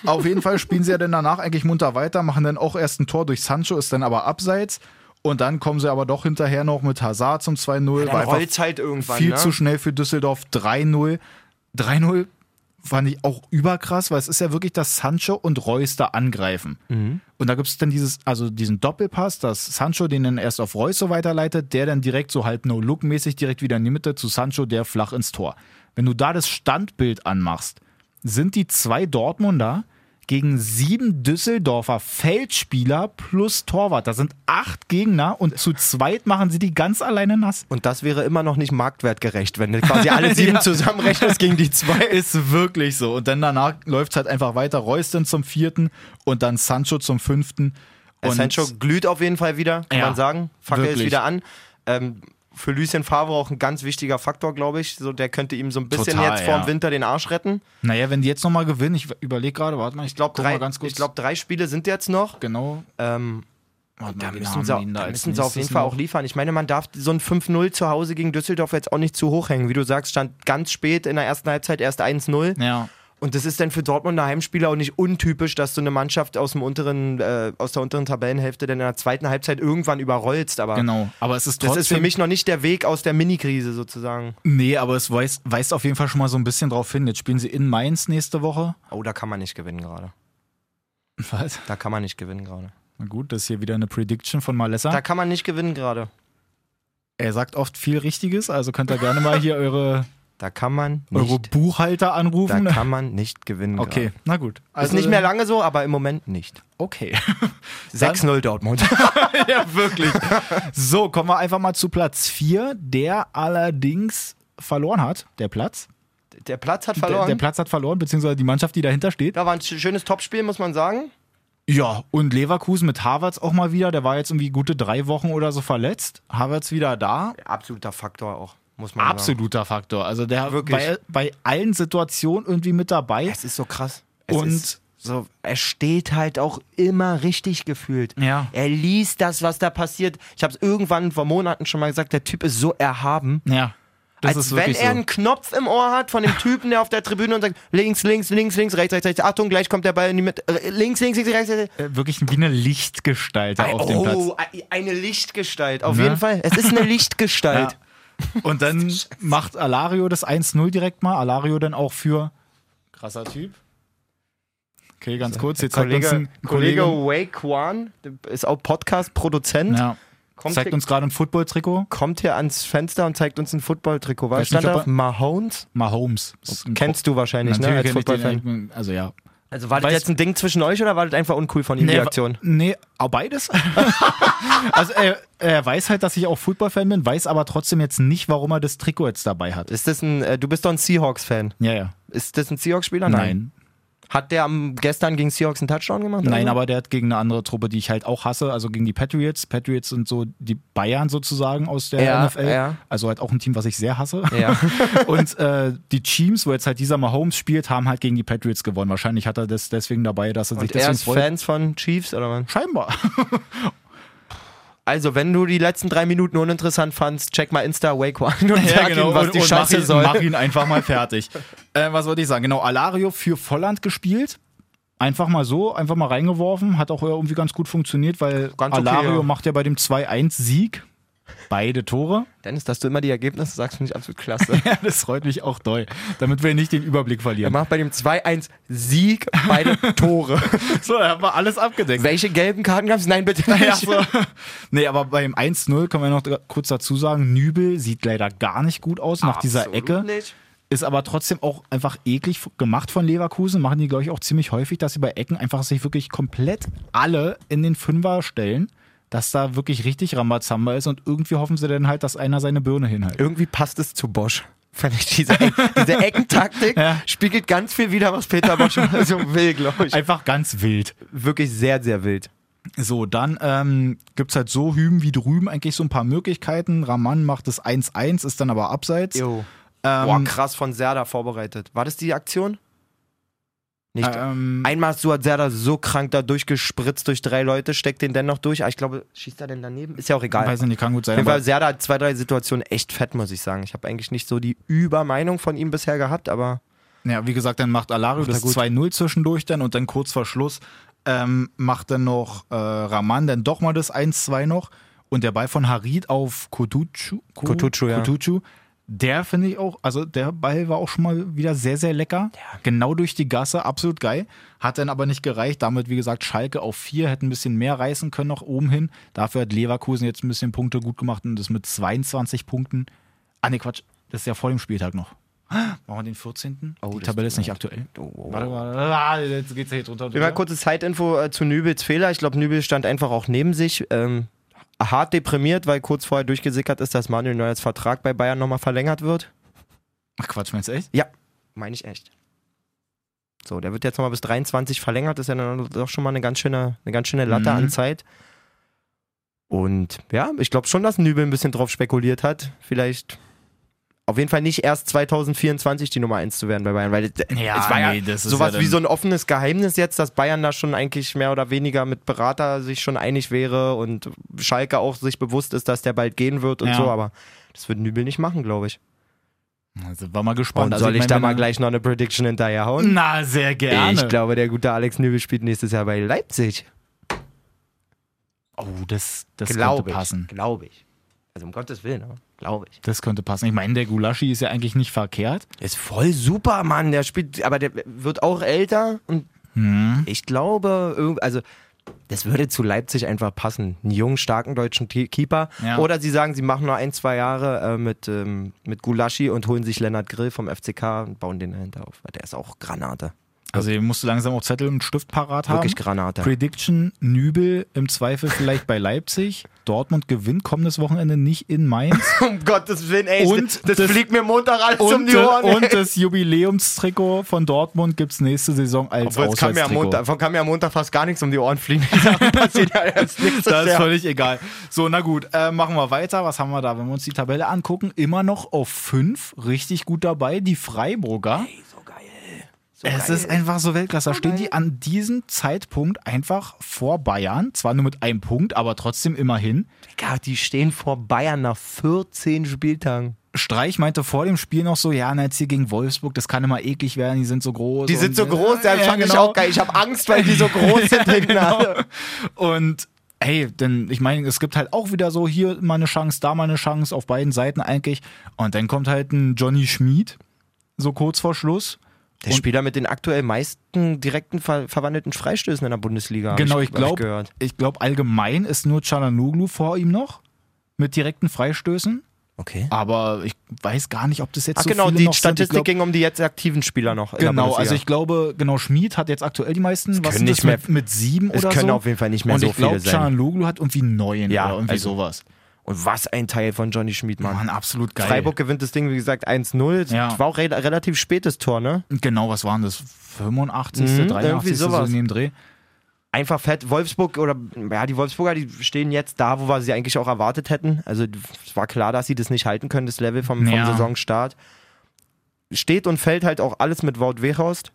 auf jeden Fall spielen sie ja dann danach eigentlich munter weiter, machen dann auch erst ein Tor durch Sancho, ist dann aber abseits. Und dann kommen sie aber doch hinterher noch mit Hazard zum 2-0. Dann war einfach rollt's halt irgendwann, Viel ne? zu schnell für Düsseldorf. 3-0. 3-0 fand ich auch überkrass, weil es ist ja wirklich, dass Sancho und Reus da angreifen. Mhm. Und da gibt es dann dieses, also diesen Doppelpass, dass Sancho den dann erst auf Reus so weiterleitet, der dann direkt so halt No-Look-mäßig direkt wieder in die Mitte zu Sancho, der flach ins Tor. Wenn du da das Standbild anmachst, sind die zwei Dortmunder gegen sieben Düsseldorfer Feldspieler plus Torwart. Da sind acht Gegner und zu zweit machen sie die ganz alleine nass. Und das wäre immer noch nicht marktwertgerecht, wenn du quasi alle sieben Ja. zusammenrechnest gegen die zwei. Ist wirklich so. Und dann danach läuft es halt einfach weiter. Reus dann zum vierten und dann Sancho zum fünften. Und Sancho glüht auf jeden Fall wieder, kann Ja, man sagen. Fackel ist wieder an. Ähm, für Lucien Favre auch ein ganz wichtiger Faktor, glaube ich. So, der könnte ihm so ein bisschen Total, jetzt vor ja. dem Winter den Arsch retten. Naja, wenn die jetzt nochmal gewinnen, ich überlege gerade, warte mal, ich Ich glaube, drei, ich glaub, drei Spiele sind jetzt noch. genau. Ähm, Warte da mal, müssen, sie, da müssen sie auf jeden Fall noch? auch liefern. Ich meine, man darf so ein 5-0 zu Hause gegen Düsseldorf jetzt auch nicht zu hoch hängen. Wie du sagst, stand ganz spät in der ersten Halbzeit erst 1-0. Ja. Und das ist dann für Dortmunder Heimspieler auch nicht untypisch, dass du eine Mannschaft aus, dem unteren, äh, aus der unteren Tabellenhälfte dann in der zweiten Halbzeit irgendwann überrollst. Aber Genau. Aber es ist das trotzdem. ist für mich noch nicht der Weg aus der Mini-Krise sozusagen. Nee, aber es weist, weist auf jeden Fall schon mal so ein bisschen drauf hin. Jetzt spielen sie in Mainz nächste Woche. Oh, da kann man nicht gewinnen gerade. Was? Da kann man nicht gewinnen gerade. Na gut, das ist hier wieder eine Prediction von Malessa. Da kann man nicht gewinnen gerade. Er sagt oft viel Richtiges, also könnt ihr gerne mal hier eure, Da kann man eure nicht, Buchhalter da anrufen. kann man nicht gewinnen. okay, gerade. na gut. ist nicht mehr lange so, aber im Moment nicht. Okay. 6-0 Dortmund. ja, wirklich. So, kommen wir einfach mal zu Platz 4, der allerdings verloren hat, der Platz. Der Platz hat Der, verloren. der Platz hat verloren, beziehungsweise die Mannschaft, die dahinter steht. da war ein sch- schönes Topspiel, muss man sagen. Ja, und Leverkusen mit Havertz auch mal wieder. Der war jetzt irgendwie gute drei Wochen oder so verletzt. Havertz wieder da. Absoluter Faktor auch, muss man sagen. Absoluter Faktor. Also der Wirklich. bei, bei allen Situationen irgendwie mit dabei. Es ist so krass. Es Und- so, er steht halt auch immer richtig gefühlt. Ja. Er liest das, was da passiert. Ich habe es irgendwann vor Monaten schon mal gesagt, der Typ ist so erhaben. Ja. Das als wenn er so. einen Knopf im Ohr hat von dem Typen, der auf der Tribüne und sagt, links, links, links, links, rechts, rechts, rechts, Achtung, gleich kommt der Ball in die Mitte, äh, links, links, links, rechts, rechts. Äh, wirklich wie eine Lichtgestalt da auf dem Platz. Oh, eine Lichtgestalt, auf Ne? jeden Fall. Es ist eine Lichtgestalt. Und dann macht Alario das 1-0 direkt mal. Alario dann auch für krasser Typ. Okay, ganz kurz. Jetzt zeigt uns Kollege, ein Kollege Kollege, Wei Kwan, der ist auch Podcast-Produzent, ja, kommt, zeigt hier, uns gerade ein Football-Trikot. kommt hier ans Fenster und zeigt uns ein Football-Trikot. Was stand da? Mahomes? Mahomes. Kennst du wahrscheinlich, ne, Natürlich als kenn ich den Football-Fan. Also ja. Also war das jetzt ein Ding zwischen euch oder war das einfach uncool von ihm, die Nee, Aktion? Nee, auch beides. also er, er weiß halt, dass ich auch Football-Fan bin, weiß aber trotzdem jetzt nicht, warum er das Trikot jetzt dabei hat. Ist das ein, äh, du bist doch ein Seahawks-Fan. Ja, ja. Ist das ein Seahawks-Spieler? Nein. Hat der am, gestern gegen Seahawks einen Touchdown gemacht? Nein, oder? aber der hat gegen eine andere Truppe, die ich halt auch hasse, also gegen die Patriots. Patriots sind so die Bayern sozusagen aus der Ja, NFL. ja. Also halt auch ein Team, was ich sehr hasse. Ja. Und äh, die Chiefs, wo jetzt halt dieser Mahomes spielt, haben halt gegen die Patriots gewonnen. Wahrscheinlich hat er das deswegen dabei, dass er sich Und er deswegen ist freut. Fans von Chiefs oder was? Scheinbar. Also, wenn du die letzten drei Minuten uninteressant fandst, check mal Insta Wake One und sag ihm, was genau. und, die und Scheiße mach ihn, soll. Mach ihn einfach mal fertig. äh, was wollte ich sagen? Genau, Alario für Volland gespielt. Einfach mal so, einfach mal reingeworfen. Hat auch irgendwie ganz gut funktioniert, weil Ganz okay, Alario ja. macht ja bei dem 2-1-Sieg beide Tore. Dennis, dass du immer die Ergebnisse sagst, finde ich absolut klasse. Ja, das freut mich auch doll, damit wir nicht den Überblick Er verlieren. macht bei dem 2-1 Sieg beide Tore. So, da haben wir alles abgedeckt. Welche gelben Karten gab es? Nein, bitte nicht. Ja, so. Nee, aber beim 1-0 können wir noch kurz dazu sagen, Nübel sieht leider gar nicht gut aus nach dieser Absolut Ecke. Nicht. Ist aber trotzdem auch einfach eklig gemacht von Leverkusen. Machen die, glaube ich, auch ziemlich häufig, dass sie bei Ecken einfach sich wirklich komplett alle in den Fünfer stellen, dass da wirklich richtig Rambazamba ist und irgendwie hoffen sie dann halt, dass einer seine Birne hinhält. Irgendwie passt es zu Bosch. Fand ich diese, diese Eckentaktik Ja. spiegelt ganz viel wieder, was Peter Bosch so will, glaube ich. Einfach ganz wild. Wirklich sehr, sehr wild. So, dann ähm, gibt es halt so hüben wie drüben eigentlich so ein paar Möglichkeiten. Raman macht das 1-1, ist dann aber abseits. Jo. Ähm, Boah, krass von Serda vorbereitet. War das die Aktion? Nicht. ähm, Einmal hat Serda so krank da durchgespritzt durch drei Leute, steckt den dennoch durch. Aber ich glaube, schießt er denn daneben? Ist ja auch egal. weiß nicht, kann gut Auf sein. jeden Fall, hat zwei, drei Situationen echt fett, muss ich sagen. Ich habe eigentlich nicht so die Übermeinung von ihm bisher gehabt, aber ja, wie gesagt, dann macht Alario das gut. 2-0 zwischendurch dann und dann kurz vor Schluss ähm, macht dann noch äh, Raman dann doch mal das 1-2 noch und der Ball von Harid auf Kotucu, Ko- Kutucu, ja. Kutucu, der finde ich auch, also der Ball war auch schon mal wieder sehr, sehr lecker. Genau durch die Gasse, absolut geil. Hat dann aber nicht gereicht. Damit, wie gesagt, Schalke auf vier, hätte ein bisschen mehr reißen können nach oben hin. Dafür hat Leverkusen jetzt ein bisschen Punkte gut gemacht und das mit 22 Punkten. Ah, ne, Quatsch, das ist ja vor dem Spieltag noch. Machen wir den 14. Oh, die Tabelle ist nicht aktuell. Oh, Warte mal, ah, jetzt geht's hier drunter. Wir mal kurze Zeitinfo äh, zu Nübels Fehler. Ich glaube, Nübel stand einfach auch neben sich. Ähm, hart deprimiert, weil kurz vorher durchgesickert ist, dass Manuel Neuers Vertrag bei Bayern nochmal verlängert wird. Ach Quatsch, meinst du echt? Ja, meine ich echt. So, der wird jetzt nochmal bis 23 verlängert. Das ist ja dann doch schon mal eine ganz schöne, eine ganz schöne Latte Mhm. an Zeit. Und ja, ich glaube schon, dass Nübel ein bisschen drauf spekuliert hat. Vielleicht auf jeden Fall nicht erst 2024 die Nummer 1 zu werden bei Bayern, weil Ja, es war ja nee, das ist sowas ja wie so ein offenes Geheimnis jetzt, dass Bayern da schon eigentlich mehr oder weniger mit Berater sich schon einig wäre und Schalke auch sich bewusst ist, dass der bald gehen wird und Ja. so, aber das wird Nübel nicht machen, glaube ich. Also war mal gespannt. Und Also, soll ich mein, da mal gleich noch eine Prediction hinterherhauen? Na, sehr gerne. Ich glaube, der gute Alex Nübel spielt nächstes Jahr bei Leipzig. Oh, das, das Glaube könnte ich. passen. Glaube ich. Also um Gottes Willen, aber glaube ich. Das könnte passen. Ich meine, der Gulaschi ist ja eigentlich nicht verkehrt. Ist voll super, Mann. Der spielt, aber der wird auch älter und Hm. ich glaube, also das würde zu Leipzig einfach passen. Einen jungen, starken deutschen Ke- Keeper. Ja. Oder sie sagen, sie machen noch ein, zwei Jahre äh, mit, ähm, mit Gulaschi und holen sich Lennart Grill vom FCK und bauen den dahinter auf. Weil der ist auch Granate. Also ihr musst langsam auch Zettel und Stift parat haben. Wirklich Granate. Prediction, Nübel im Zweifel vielleicht bei Leipzig. Dortmund gewinnt kommendes Wochenende nicht in Mainz. um Gottes Willen, ey. Und das, das- fliegt mir Montag alles um und, die Ohren. ey. und das Jubiläumstrikot von Dortmund gibt es nächste Saison als Obwohl, es kann mir. Montag, kann mir am Montag fast gar nichts um die Ohren fliegen. Passieren ja erst nächstes Das ist völlig egal. So, na gut, äh, machen wir weiter. Was haben wir da? Wenn wir uns die Tabelle angucken, immer noch auf 5, richtig gut dabei. Die Freiburger. geil. So es geil. ist einfach so Weltklasse. Da stehen die an diesem Zeitpunkt einfach vor Bayern. Zwar nur mit einem Punkt, aber trotzdem immerhin. Digga, die stehen vor Bayern nach 14 Spieltagen. Streich meinte vor dem Spiel noch so, ja, na, jetzt hier gegen Wolfsburg, das kann immer eklig werden, die sind so groß. Die sind so groß, der Ja, fand ich genau. auch geil. Ich habe Angst, weil die so groß sind. genau. Und hey, denn ich meine, es gibt halt auch wieder so hier mal eine Chance, da mal eine Chance, auf beiden Seiten eigentlich. Und dann kommt halt ein Johnny Schmid, so kurz vor Schluss. Der Und- Spieler mit den aktuell meisten direkten ver verwandelten Freistößen in der Bundesliga. genau, ich, ich glaube, gehört. ich glaube allgemein ist nur Chalanoglu vor ihm noch mit direkten Freistößen. Okay. Aber ich weiß gar nicht, ob das jetzt Ach so genau, viele die. Ich Statistik glaub, ging um die jetzt aktiven Spieler noch. Genau, also ich glaube, genau, Schmid hat jetzt aktuell die meisten. Was können nicht mehr- mit, mit sieben es oder können so? auf jeden Fall nicht mehr Und so ich glaube, viele sein. Chalanoglu hat irgendwie neun Ja, oder irgendwie also- sowas. Und was ein Teil von Johnny Schmid, Mann. Mann, absolut geil. Freiburg gewinnt das Ding, wie gesagt, 1-0. Ja. War auch re relativ spätes Tor, ne? Genau, was waren das? 85., Mhm, 83. irgendwie so sowas. in dem Dreh. Einfach fett. Wolfsburg oder, ja, die Wolfsburger, die stehen jetzt da, wo wir sie eigentlich auch erwartet hätten. Also, es war klar, dass sie das nicht halten können, das Level vom, vom Ja. Saisonstart. Steht und fällt halt auch alles mit Wout Weghorst.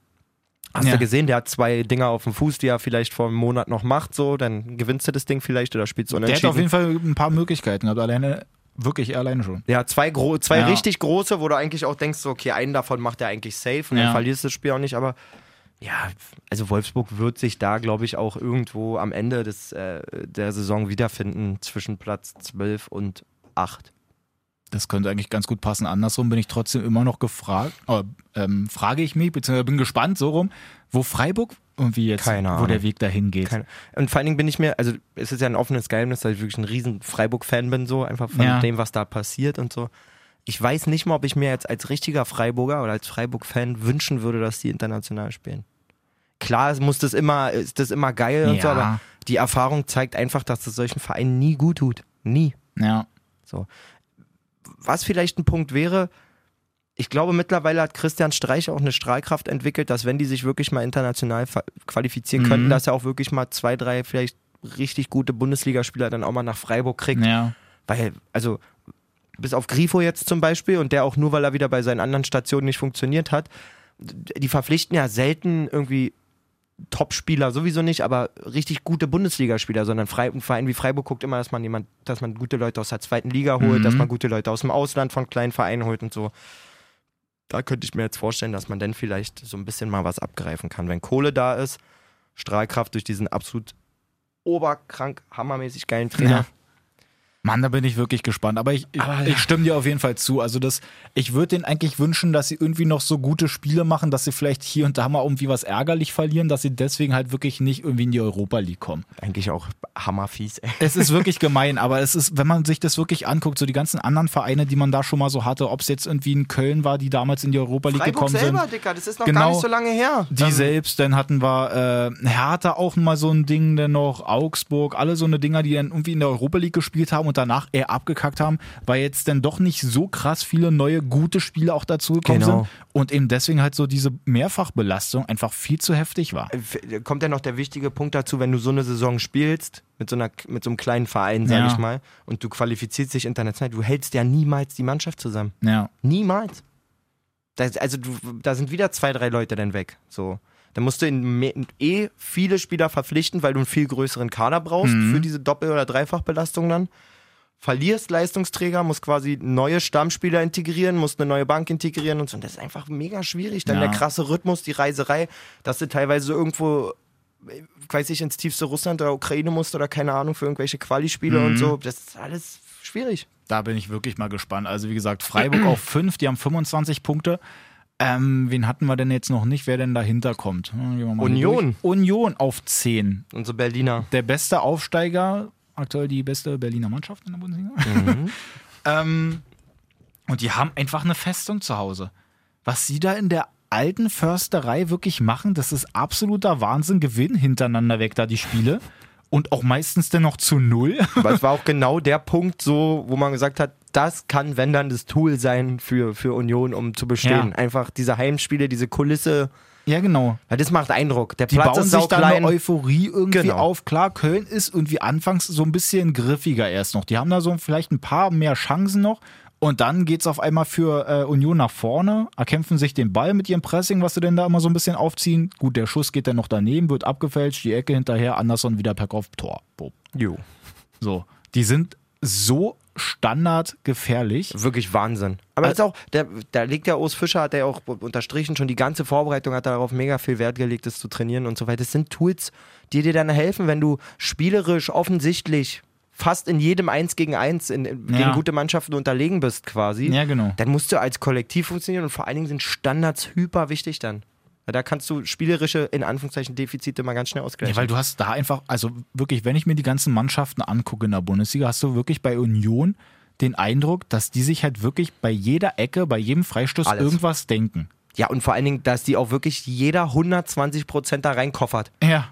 Hast Ja. du gesehen, der hat zwei Dinger auf dem Fuß, die er vielleicht vor einem Monat noch macht, so, dann gewinnst du das Ding vielleicht oder spielst du Der hat unentschieden. auf jeden Fall ein paar Möglichkeiten gehabt, alleine, wirklich alleine schon. Ja, zwei, gro zwei Ja. richtig große, wo du eigentlich auch denkst, so, okay, einen davon macht er eigentlich safe und Ja. dann verlierst du das Spiel auch nicht, aber ja, also Wolfsburg wird sich da, glaube ich, auch irgendwo am Ende des, äh, der Saison wiederfinden zwischen Platz 12 und 8. Das könnte eigentlich ganz gut passen. Andersrum bin ich trotzdem immer noch gefragt, äh, ähm, frage ich mich, beziehungsweise bin gespannt so rum, wo Freiburg irgendwie jetzt, Keine wo Ahnung. der Weg dahin geht. Keine, und vor allen Dingen bin ich mir, also es ist ja ein offenes Geheimnis, dass ich wirklich ein riesen Freiburg-Fan bin, so einfach von Ja. dem, was da passiert und so. Ich weiß nicht mal, ob ich mir jetzt als richtiger Freiburger oder als Freiburg-Fan wünschen würde, dass die international spielen. Klar, es muss das immer, ist das immer geil und so, Ja. aber die Erfahrung zeigt einfach, dass das solchen Vereinen nie gut tut. Nie. Ja. Was vielleicht ein Punkt wäre, ich glaube, mittlerweile hat Christian Streich auch eine Strahlkraft entwickelt, dass wenn die sich wirklich mal international qualifizieren Mhm. könnten, dass er auch wirklich mal zwei, drei vielleicht richtig gute Bundesligaspieler dann auch mal nach Freiburg kriegt. Ja. Weil, also, bis auf Grifo jetzt zum Beispiel und der auch nur, weil er wieder bei seinen anderen Stationen nicht funktioniert hat, die verpflichten ja selten irgendwie Top-Spieler sowieso nicht, aber richtig gute Bundesligaspieler, sondern Frei ein Verein wie Freiburg guckt immer, dass man jemand, dass man gute Leute aus der zweiten Liga holt, Mhm. dass man gute Leute aus dem Ausland von kleinen Vereinen holt und so. Da könnte ich mir jetzt vorstellen, dass man dann vielleicht so ein bisschen mal was abgreifen kann. Wenn Kohle da ist, Strahlkraft durch diesen absolut oberkrank, hammermäßig geilen Trainer. Ja. Mann, da bin ich wirklich gespannt. Aber ich, ich, Aber ja. ich stimme dir auf jeden Fall zu. Also das, ich würde denen eigentlich wünschen, dass sie irgendwie noch so gute Spiele machen, dass sie vielleicht hier und da mal irgendwie was ärgerlich verlieren, dass sie deswegen halt wirklich nicht irgendwie in die Europa League kommen. Eigentlich auch hammerfies, ey. Es ist wirklich gemein, aber es ist, wenn man sich das wirklich anguckt, so die ganzen anderen Vereine, die man da schon mal so hatte, ob es jetzt irgendwie in Köln war, die damals in die Europa League Freiburg gekommen selber, sind. Dicker, das ist noch Genau. gar nicht so lange her. Die selbst, dann hatten wir äh, Hertha auch mal so ein Ding, dann noch Augsburg, alle so eine Dinger, die dann irgendwie in der Europa League gespielt haben und danach eher abgekackt haben, weil jetzt dann doch nicht so krass viele neue gute Spiele auch dazu gekommen Genau. sind und eben deswegen halt so diese Mehrfachbelastung einfach viel zu heftig war. F- kommt ja noch der wichtige Punkt dazu, wenn du so eine Saison spielst, mit so, einer, mit so einem kleinen Verein, sag Ja. ich mal, und du qualifizierst dich international, du hältst ja niemals die Mannschaft zusammen. Ja. Niemals. Das, also du, da sind wieder zwei, drei Leute dann weg. So. Da musst du in eh viele Spieler verpflichten, weil du einen viel größeren Kader brauchst Mhm. für diese Doppel- oder Dreifachbelastung dann. Verlierst Leistungsträger, musst quasi neue Stammspieler integrieren, musst eine neue Bank integrieren und so. Und das ist einfach mega schwierig. Dann Ja. der krasse Rhythmus, die Reiserei, dass du teilweise irgendwo, äh, weiß ich, ins tiefste Russland oder Ukraine musst oder keine Ahnung für irgendwelche Quali-Spiele und Mhm. so. Das ist alles schwierig. Da bin ich wirklich mal gespannt. Also wie gesagt, Freiburg auf 5, die haben 25 Punkte. Ähm, wen hatten wir denn jetzt noch nicht, wer denn dahinter kommt? Hm, Union. Union auf 10. Unsere Berliner. Der beste Aufsteiger, aktuell die beste Berliner Mannschaft in der Bundesliga. Mhm. ähm, und die haben einfach eine Festung zu Hause. Was sie da in der alten Försterei wirklich machen, das ist absoluter Wahnsinn. Gewinnen hintereinander weg da die Spiele. Und auch meistens dann noch zu null. Aber es war auch genau der Punkt, so, wo man gesagt hat, das kann, wenn dann, das Tool sein für, für Union, um zu bestehen. Ja. Einfach diese Heimspiele, diese Kulisse, ja, genau. ja, das macht Eindruck. Der Die Platz bauen ist sich da eine Euphorie irgendwie Genau. auf. Klar, Köln ist irgendwie anfangs so ein bisschen griffiger erst noch. Die haben da so vielleicht ein paar mehr Chancen noch. Und dann geht es auf einmal für äh, Union nach vorne, erkämpfen sich den Ball mit ihrem Pressing, was sie denn da immer so ein bisschen aufziehen. Gut, der Schuss geht dann noch daneben, wird abgefälscht, die Ecke hinterher, Anderson wieder per Kopf, Tor. Boom. Jo. So, die sind so standardgefährlich. Wirklich Wahnsinn. Aber das ist auch, der, da legt der Urs Fischer, hat er auch unterstrichen, schon die ganze Vorbereitung hat er darauf mega viel Wert gelegt, das zu trainieren und so weiter. Das sind Tools, die dir dann helfen, wenn du spielerisch offensichtlich fast in jedem Eins gegen Eins in, in, Ja. gegen gute Mannschaften unterlegen bist quasi. Ja, genau. Dann musst du als Kollektiv funktionieren und vor allen Dingen sind Standards hyper wichtig dann. Da kannst du spielerische, in Anführungszeichen, Defizite mal ganz schnell ausgleichen. Ja, weil du hast da einfach, also wirklich, wenn ich mir die ganzen Mannschaften angucke in der Bundesliga, hast du wirklich bei Union den Eindruck, dass die sich halt wirklich bei jeder Ecke, bei jedem Freistoß Alles. irgendwas denken. ja, und vor allen Dingen, dass die auch wirklich jeder 120 Prozent da reinkoffert. Ja.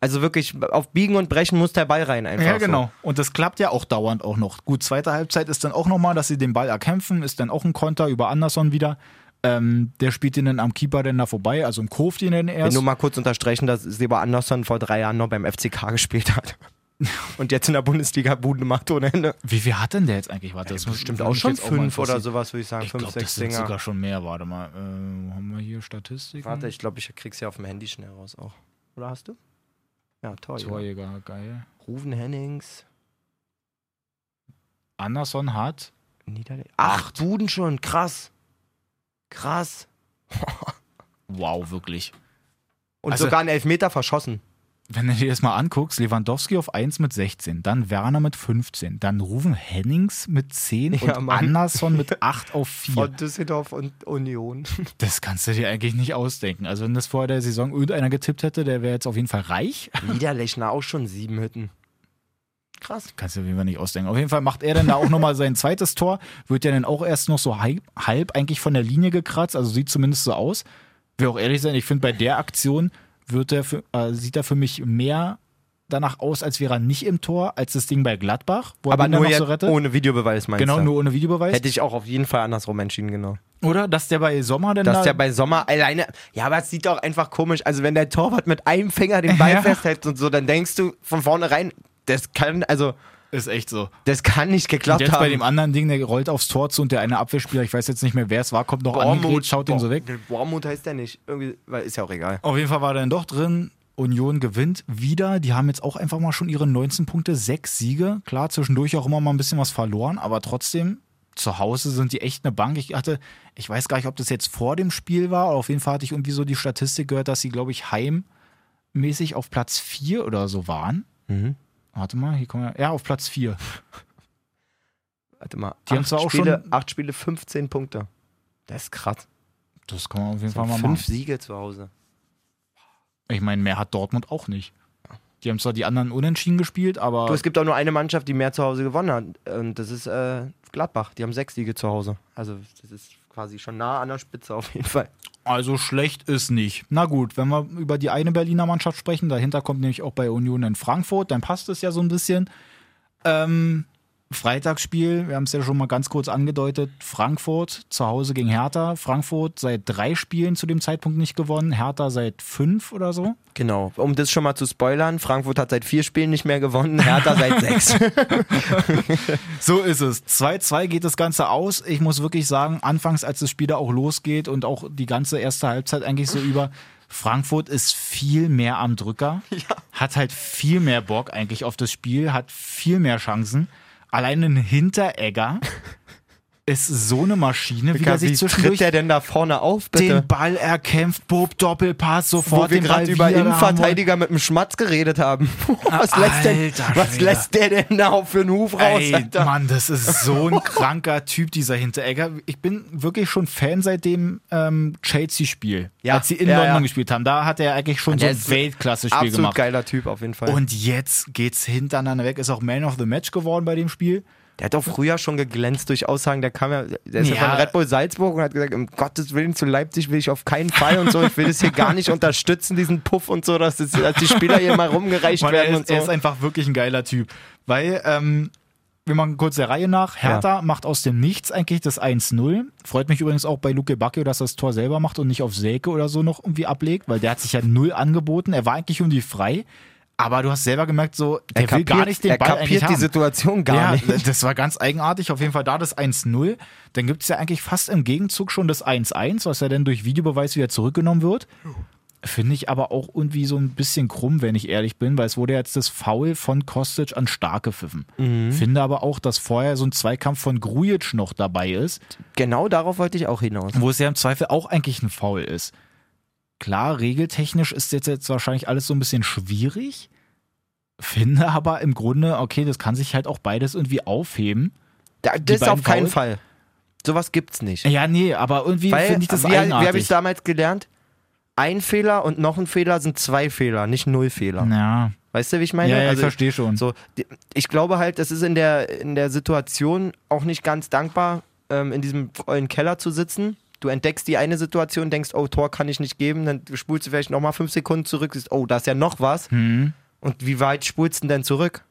Also wirklich, auf Biegen und Brechen muss der Ball rein einfach. Ja, so. genau. Und das klappt ja auch dauernd auch noch. Gut, zweite Halbzeit ist dann auch nochmal, dass sie den Ball erkämpfen, ist dann auch ein Konter über Anderson wieder. Ähm, der spielt ihn dann am Keeper dann da vorbei, also im Kurft ihn dann Ich will erst. nur mal kurz unterstreichen, dass Seba Andersson vor drei Jahren noch beim FCK gespielt hat. Und jetzt in der Bundesliga Buden macht ohne Ende. Wie viel hat denn der jetzt eigentlich? Warte, das muss- Bestimmt auch schon fünf oder sowas, würde ich sagen. Ich fünf, glaube, sechs das sind Dinger. sogar schon mehr. Warte mal, äh, haben wir hier Statistiken? Warte, ich glaube, ich krieg's ja auf dem Handy schnell raus auch. Oder hast du? Ja, Torjäger. Torjäger, geil. Ruven Hennings. Anderson hat Niederlande. Acht Buden schon, krass. Krass. Wow, wirklich. Und Also- sogar einen Elfmeter verschossen. Wenn du dir das mal anguckst, Lewandowski auf 1 mit 16, dann Werner mit 15, dann Ruven Hennings mit 10 Ja, und Mann. Anderson mit 8 auf 4. Von Düsseldorf und Union. Das kannst du dir eigentlich nicht ausdenken. Also wenn das vor der Saison irgendeiner getippt hätte, der wäre jetzt auf jeden Fall reich. Niederlechner auch schon sieben Hütten. Krass. Kannst du auf jeden Fall nicht ausdenken. Auf jeden Fall macht er dann da auch nochmal sein zweites Tor. Wird ja dann auch erst noch so halb, halb eigentlich von der Linie gekratzt. Also sieht zumindest so aus. Will auch ehrlich sein, ich finde bei der Aktion wird er für, äh, sieht er für mich mehr danach aus, als wäre er nicht im Tor, als das Ding bei Gladbach, wo Aber er nur noch so rettet. ohne Videobeweis meinst genau, du? nur ohne Videobeweis. Hätte ich auch auf jeden Fall andersrum entschieden, genau. Oder? Dass der bei Sommer dann Dass da der bei Sommer alleine. Ja, aber es sieht doch einfach komisch. Also, wenn der Torwart mit einem Finger den Ball festhält und so, dann denkst du von vornherein, das kann, also, ist echt so. das kann nicht Und geklappt jetzt haben. bei dem anderen Ding, der rollt aufs Tor zu und der eine Abwehrspieler, ich weiß jetzt nicht mehr, wer es war, kommt noch an, schaut ihn so weg. Bormut heißt der nicht. Irgendwie, weil ist ja auch egal. Auf jeden Fall war er dann doch drin. Union gewinnt wieder. Die haben jetzt auch einfach mal schon ihre 19 Punkte, sechs Siege. Klar, zwischendurch auch immer mal ein bisschen was verloren, aber trotzdem, zu Hause sind die echt eine Bank. Ich hatte, ich weiß gar nicht, ob das jetzt vor dem Spiel war, aber auf jeden Fall hatte ich irgendwie so die Statistik gehört, dass sie, glaube ich, heimmäßig auf Platz 4 oder so waren. Mhm. Warte mal, hier kommen wir. Ja, auf Platz 4. Warte mal. Die haben acht zwar auch Spiele, schon- acht Spiele, 15 Punkte. Das ist krass. Das kann man auf jeden Fall mal fünf machen. Siege zu Hause. Ich meine, mehr hat Dortmund auch nicht. Die haben zwar die anderen unentschieden gespielt, aber Du, es gibt auch nur eine Mannschaft, die mehr zu Hause gewonnen hat. Und das ist äh, Gladbach. Die haben sechs Siege zu Hause. Also, das ist quasi schon nah an der Spitze auf jeden Fall. Also schlecht ist nicht. Na gut, wenn wir über die eine Berliner Mannschaft sprechen, dahinter kommt nämlich auch bei Union in Frankfurt, dann passt es ja so ein bisschen. Ähm, Freitagsspiel, wir haben es ja schon mal ganz kurz angedeutet, Frankfurt zu Hause gegen Hertha. Frankfurt seit drei Spielen zu dem Zeitpunkt nicht gewonnen, Hertha seit fünf oder so. Genau. Um das schon mal zu spoilern, Frankfurt hat seit vier Spielen nicht mehr gewonnen, Hertha seit sechs. So ist es. 2-2 geht das Ganze aus. Ich muss wirklich sagen, anfangs, als das Spiel da auch losgeht und auch die ganze erste Halbzeit eigentlich so über, Frankfurt ist viel mehr am Drücker, hat halt viel mehr Bock eigentlich auf das Spiel, hat viel mehr Chancen. Allein ein Hinteregger ist so eine Maschine, wie Wie sich zwischendurch der denn da vorne auf, bitte? den Ball erkämpft, Bob Doppelpass, Wo sofort wir den Ball gerade über. Innenverteidiger mit dem Schmatz geredet haben. was lässt, der, Alter was lässt der denn da für einen Huf raus, Ey, Alter? Mann, das ist so ein kranker Typ, dieser Hinteregger. Ich bin wirklich schon Fan seit dem ähm, Chelsea-Spiel, Ja, als sie in ja, London ja. gespielt haben. Da hat er eigentlich schon so ein Weltklasse-Spiel Absolut gemacht. geiler Typ auf jeden Fall. Und jetzt geht's hintereinander weg. Ist auch Man of the Match geworden bei dem Spiel. Der hat doch früher schon geglänzt durch Aussagen, der kam ja, der ist ja, Ja. von Red Bull Salzburg und hat gesagt, um Gottes Willen zu Leipzig will ich auf keinen Fall und so, ich will das hier gar nicht unterstützen, diesen Puff und so, dass, das, dass die Spieler hier mal rumgereicht Mann, werden er, und ist, er ist so. einfach wirklich ein geiler Typ. Weil, ähm, wir machen kurz der Reihe nach. Hertha macht aus dem Nichts eigentlich das 1-0. Freut mich übrigens auch bei Luke Bacchio, dass er das Tor selber macht und nicht auf Selke oder so noch irgendwie ablegt, weil der hat sich ja null angeboten. Er war eigentlich irgendwie frei. Aber du hast selber gemerkt, so, der will gar nicht den er Ball kapiert die haben. Situation gar ja, nicht. das war ganz eigenartig. Auf jeden Fall da das 1-0. Dann gibt es ja eigentlich fast im Gegenzug schon das 1-1, was ja dann durch Videobeweis wieder zurückgenommen wird. Finde ich aber auch irgendwie so ein bisschen krumm, wenn ich ehrlich bin, weil es wurde jetzt das Foul von Kostic an Stark gepfiffen. Mhm. Finde aber auch, dass vorher so ein Zweikampf von Grujic noch dabei ist, Genau darauf wollte ich auch hinaus. wo es ja im Zweifel auch eigentlich ein Foul ist. Klar, regeltechnisch ist jetzt, jetzt wahrscheinlich alles so ein bisschen schwierig. Finde aber im Grunde, okay, das kann sich halt auch beides irgendwie aufheben. Da, das beiden auf keinen Fall. Sowas gibt's nicht. Ja, nee, aber irgendwie finde ich das wie, wie eigenartig. habe ich damals gelernt? Ein Fehler und noch ein Fehler sind zwei Fehler, nicht null Fehler. ja, Weißt du, wie ich meine? ja, ja ich Also, verstehe schon. So, ich glaube halt, das ist in der, in der Situation auch nicht ganz dankbar, ähm, in diesem vollen Keller zu sitzen. Du entdeckst die eine Situation, denkst, oh, Tor kann ich nicht geben, dann spulst du vielleicht nochmal fünf Sekunden zurück, siehst, oh, da ist ja noch was. Mhm. Und wie weit spulst du denn zurück?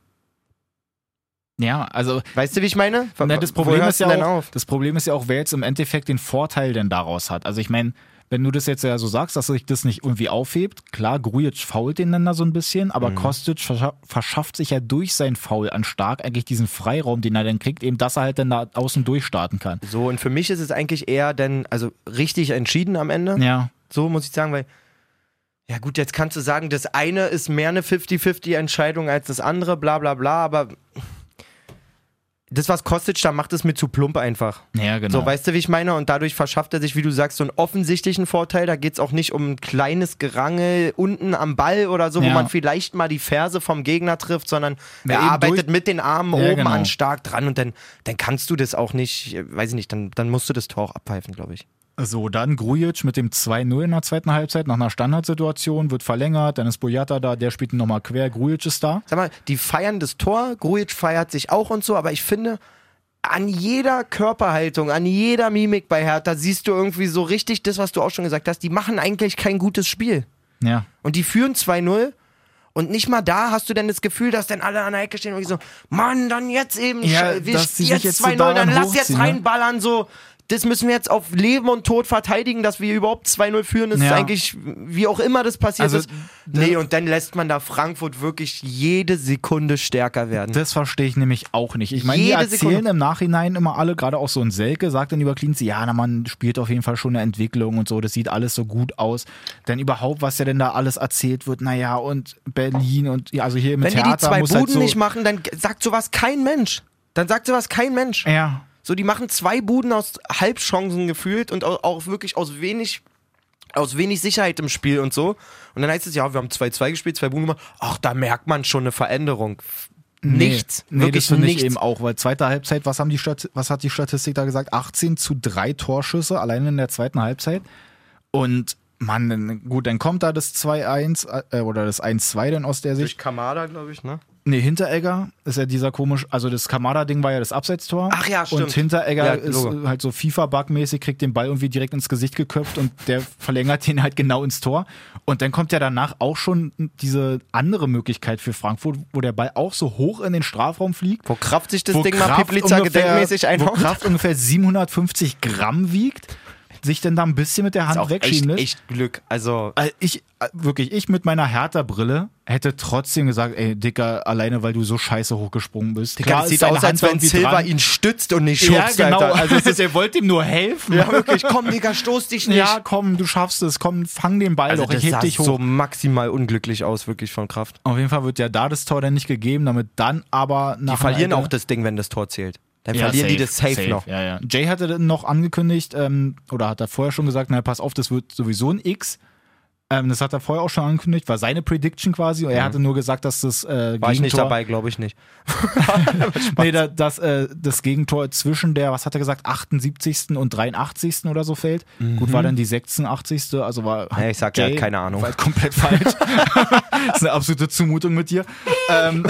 Ja, also Weißt du, wie ich meine? Na, das, Problem ist ja auch, das Problem ist ja auch, wer jetzt im Endeffekt den Vorteil denn daraus hat. Also ich meine, wenn du das jetzt ja so sagst, dass sich das nicht irgendwie aufhebt, klar, Grujic fault den dann da so ein bisschen, aber Mhm. Kostic verscha verschafft sich ja durch sein Foul an Stark eigentlich diesen Freiraum, den er dann kriegt, eben, dass er halt dann da außen durchstarten kann. So, und für mich ist es eigentlich eher dann, also richtig entschieden am Ende. Ja, So muss ich sagen, weil, ja gut, jetzt kannst du sagen, das eine ist mehr eine 50-50-Entscheidung als das andere, bla bla bla, aber das, was Kostic da macht, ist mir zu plump einfach. ja genau. So, weißt du, wie ich meine? Und dadurch verschafft er sich, wie du sagst, so einen offensichtlichen Vorteil. Da geht es auch nicht um ein kleines Gerangel unten am Ball oder so, wo Ja. man vielleicht mal die Ferse vom Gegner trifft, sondern Ja, er arbeitet mit den Armen Ja, oben genau. an stark dran und dann, dann kannst du das auch nicht, äh, weiß ich nicht, dann, dann musst du das Tor auch abpfeifen, glaube ich. So, dann Grujic mit dem 2-0 in der zweiten Halbzeit nach einer Standardsituation, wird verlängert, dann ist Boyata da, der spielt ihn nochmal quer, Grujic ist da. Sag mal, die feiern das Tor, Grujic feiert sich auch und so, aber ich finde, an jeder Körperhaltung, an jeder Mimik bei Hertha siehst du irgendwie so richtig das, was du auch schon gesagt hast, die machen eigentlich kein gutes Spiel. Ja. Und die führen 2-0 und nicht mal da hast du denn das Gefühl, dass dann alle an der Ecke stehen und so, Mann, dann jetzt eben, Ja, wir jetzt jetzt so 2-0, dann lass jetzt ne? reinballern, so. Das müssen wir jetzt auf Leben und Tod verteidigen, dass wir überhaupt 2-0 führen. Das ist Ja. eigentlich, wie auch immer das passiert Also, ist. Nee, und dann lässt man da Frankfurt wirklich jede Sekunde stärker werden. Das verstehe ich nämlich auch nicht. Ich meine, die erzählen Sekunde. im Nachhinein immer alle, gerade auch so ein Selke, sagt dann über Cleansy, ja, na, man spielt auf jeden Fall schon eine Entwicklung und so, das sieht alles so gut aus. Denn überhaupt, was ja denn da alles erzählt wird, naja, und Berlin und ja, also hier mit Wenn die die Theater zwei muss Buden halt so, nicht machen, dann sagt sowas kein Mensch. Dann sagt sowas kein Mensch. Ja, So, die machen zwei Buden aus Halbchancen gefühlt und auch, auch wirklich aus wenig, aus wenig Sicherheit im Spiel und so. Und dann heißt es, ja, wir haben 2-2 gespielt, zwei Buden gemacht. Ach, da merkt man schon eine Veränderung. Nichts. Nee, wirklich das finde ich nichts. eben auch, weil zweite Halbzeit, was, haben die Stat was hat die Statistik da gesagt? 18 zu 3 Torschüsse, allein in der zweiten Halbzeit. Und Mann, dann- gut, dann kommt da das 2-1 äh, oder das 1-2 dann aus der Sicht. Durch Kamada, glaube ich, ne? Nee, Hinteregger ist ja dieser komisch, also das Kamada-Ding war ja das Abseitstor. Ach ja, stimmt. Und Hinteregger Ja, ist halt so FIFA-Bug-mäßig, kriegt den Ball irgendwie direkt ins Gesicht geköpft und der verlängert den halt genau ins Tor. Und dann kommt ja danach auch schon diese andere Möglichkeit für Frankfurt, wo der Ball auch so hoch in den Strafraum fliegt. Wo Kraft sich das wo Ding mal Piplica ungefähr- gedenkmäßig Wo einhaut. Kraft ungefähr 750 Gramm wiegt, sich dann da ein bisschen mit der Hand ist auch echt, wegschieben lässt. echt Glück. Also, Also ich, äh, wirklich, ich mit meiner Hertha-Brille hätte trotzdem gesagt, ey, Dicker, alleine weil du so scheiße hochgesprungen bist. Digga, das ist sieht aus, als wenn Silva dran. ihn stützt und nicht Ja, schubst, genau. Alter. Also es ist, er wollte ihm nur helfen. ja, wirklich, komm, Digga, stoß dich nicht. Ja, komm, du schaffst es. Komm, fang den Ball also doch. das Ich heb sah dich hoch. so maximal unglücklich aus, wirklich von Kraft. Auf jeden Fall wird ja da das Tor dann nicht gegeben, damit dann aber nach Die verlieren einer auch das Ding, wenn das Tor zählt. Dann Ja, verlieren die das safe, noch. Ja, ja. Jay hatte noch angekündigt, ähm, oder hat er vorher schon gesagt, na pass auf, das wird sowieso ein X. Ähm, das hat er vorher auch schon angekündigt, war seine Prediction quasi. Und er hatte nur gesagt, dass das äh, War ich nicht Gegentor- dabei, glaube ich nicht. Nee, da, das, äh, das Gegentor zwischen der, was hat er gesagt, 78. und 83. oder so fällt. Gut, war dann die 86. Also war. Ja, ich sag ja, keine Ahnung. War halt komplett falsch. das ist eine absolute Zumutung mit dir. ähm,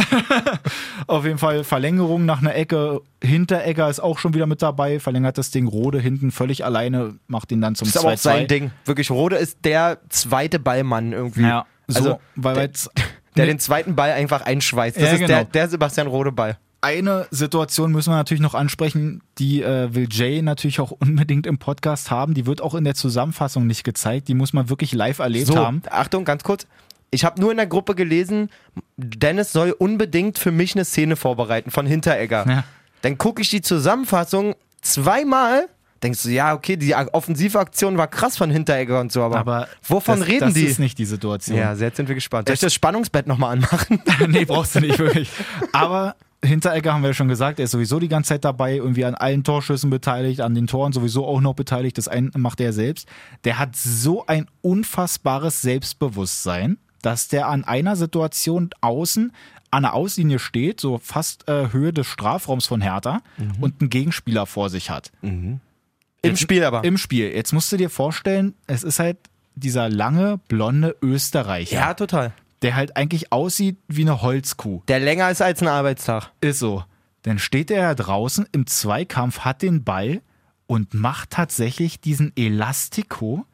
auf jeden Fall Verlängerung nach einer Ecke. Hinteregger ist auch schon wieder mit dabei. Verlängert das Ding Rode hinten völlig alleine, macht ihn dann zum Das ist aber auch 2-2. sein Ding. Wirklich, Rode ist der zweite Ballmann irgendwie. Ja, so, Also, weil der- Der den zweiten Ball einfach einschweißt. Das Ja, ist genau. der, der Sebastian Rode Ball. eine Situation müssen wir natürlich noch ansprechen, die äh, will Jay natürlich auch unbedingt im Podcast haben. Die wird auch in der Zusammenfassung nicht gezeigt. Die muss man wirklich live erlebt So, haben. Achtung, ganz kurz. Ich habe nur in der Gruppe gelesen, Dennis soll unbedingt für mich eine Szene vorbereiten von Hinteregger. Ja. Dann gucke ich die Zusammenfassung zweimal. Denkst du, ja, okay, die Offensivaktion war krass von Hinteregger und so, aber, Aber wovon das, reden das die? ist nicht die Situation. ja, jetzt sind wir gespannt. Soll ich das Spannungsbett nochmal anmachen? nee, brauchst du nicht wirklich. Aber Hinteregger haben wir ja schon gesagt, er ist sowieso die ganze Zeit dabei, irgendwie an allen Torschüssen beteiligt, an den Toren sowieso auch noch beteiligt. Das eine macht er selbst. Der hat so ein unfassbares Selbstbewusstsein, dass der an einer Situation außen an der Auslinie steht, so fast äh, Höhe des Strafraums von Hertha und einen Gegenspieler vor sich hat. Im Spiel aber. Im Spiel. Jetzt musst du dir vorstellen, es ist halt dieser lange, blonde Österreicher, ja, total. der halt eigentlich aussieht wie eine Holzkuh. Der länger ist als ein Arbeitstag. Ist so. Dann steht er da draußen im Zweikampf, hat den Ball und macht tatsächlich diesen Elastico,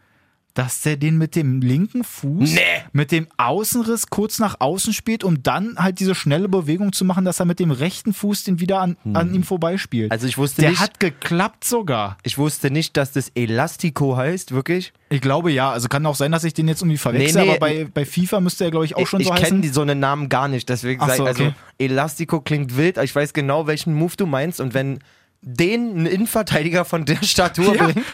dass der den mit dem linken Fuß, Nee. mit dem Außenriss kurz nach außen spielt, um dann halt diese schnelle Bewegung zu machen, dass er mit dem rechten Fuß den wieder an, an ihm vorbeispielt. Also ich wusste der nicht- hat geklappt sogar. Ich wusste nicht, dass das Elastico heißt, wirklich. Ich glaube ja. Also kann auch sein, dass ich den jetzt irgendwie verwechsel, Nee, nee. aber bei, bei FIFA müsste er, glaube ich, auch schon ich so ich heißen. kenne die so einen Namen gar nicht, deswegen Ach so, ich, also okay. Elastico klingt wild, aber ich weiß genau, welchen Move du meinst und wenn den ein Innenverteidiger von der Statur Ja, bringt,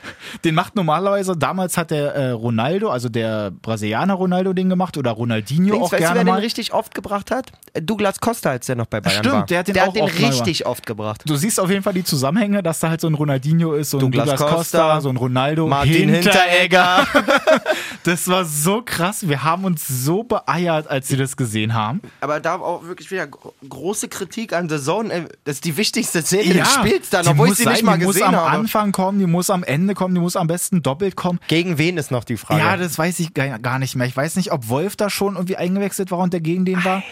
den macht normalerweise, damals hat der äh, Ronaldo, also der Brasilianer Ronaldo den gemacht oder Ronaldinho Links, auch weißt du, gerne wer den mal. richtig oft gebracht hat? Douglas Costa, als der noch bei Bayern Stimmt, war. der hat den auch oft mal richtig oft gebracht. Du siehst auf jeden Fall die Zusammenhänge, dass da halt so ein Ronaldinho ist, so ein Douglas Douglas, Costa, Costa, so ein Ronaldo, Martin Hinteregger. Das war so krass. Wir haben uns so beeiert, als sie das gesehen haben. Aber da auch wirklich wieder gro- große Kritik an The Zone. ey, Das ist die wichtigste Szene des Spiels dann, die obwohl ich muss sie sein, nicht mal die muss gesehen am habe. Anfang kommen, die muss am Ende kommen, die muss am besten doppelt kommen. Gegen wen ist noch die Frage? Ja, das weiß ich gar gar nicht mehr. Ich weiß nicht, ob Wolf da schon irgendwie eingewechselt war und der gegen den war.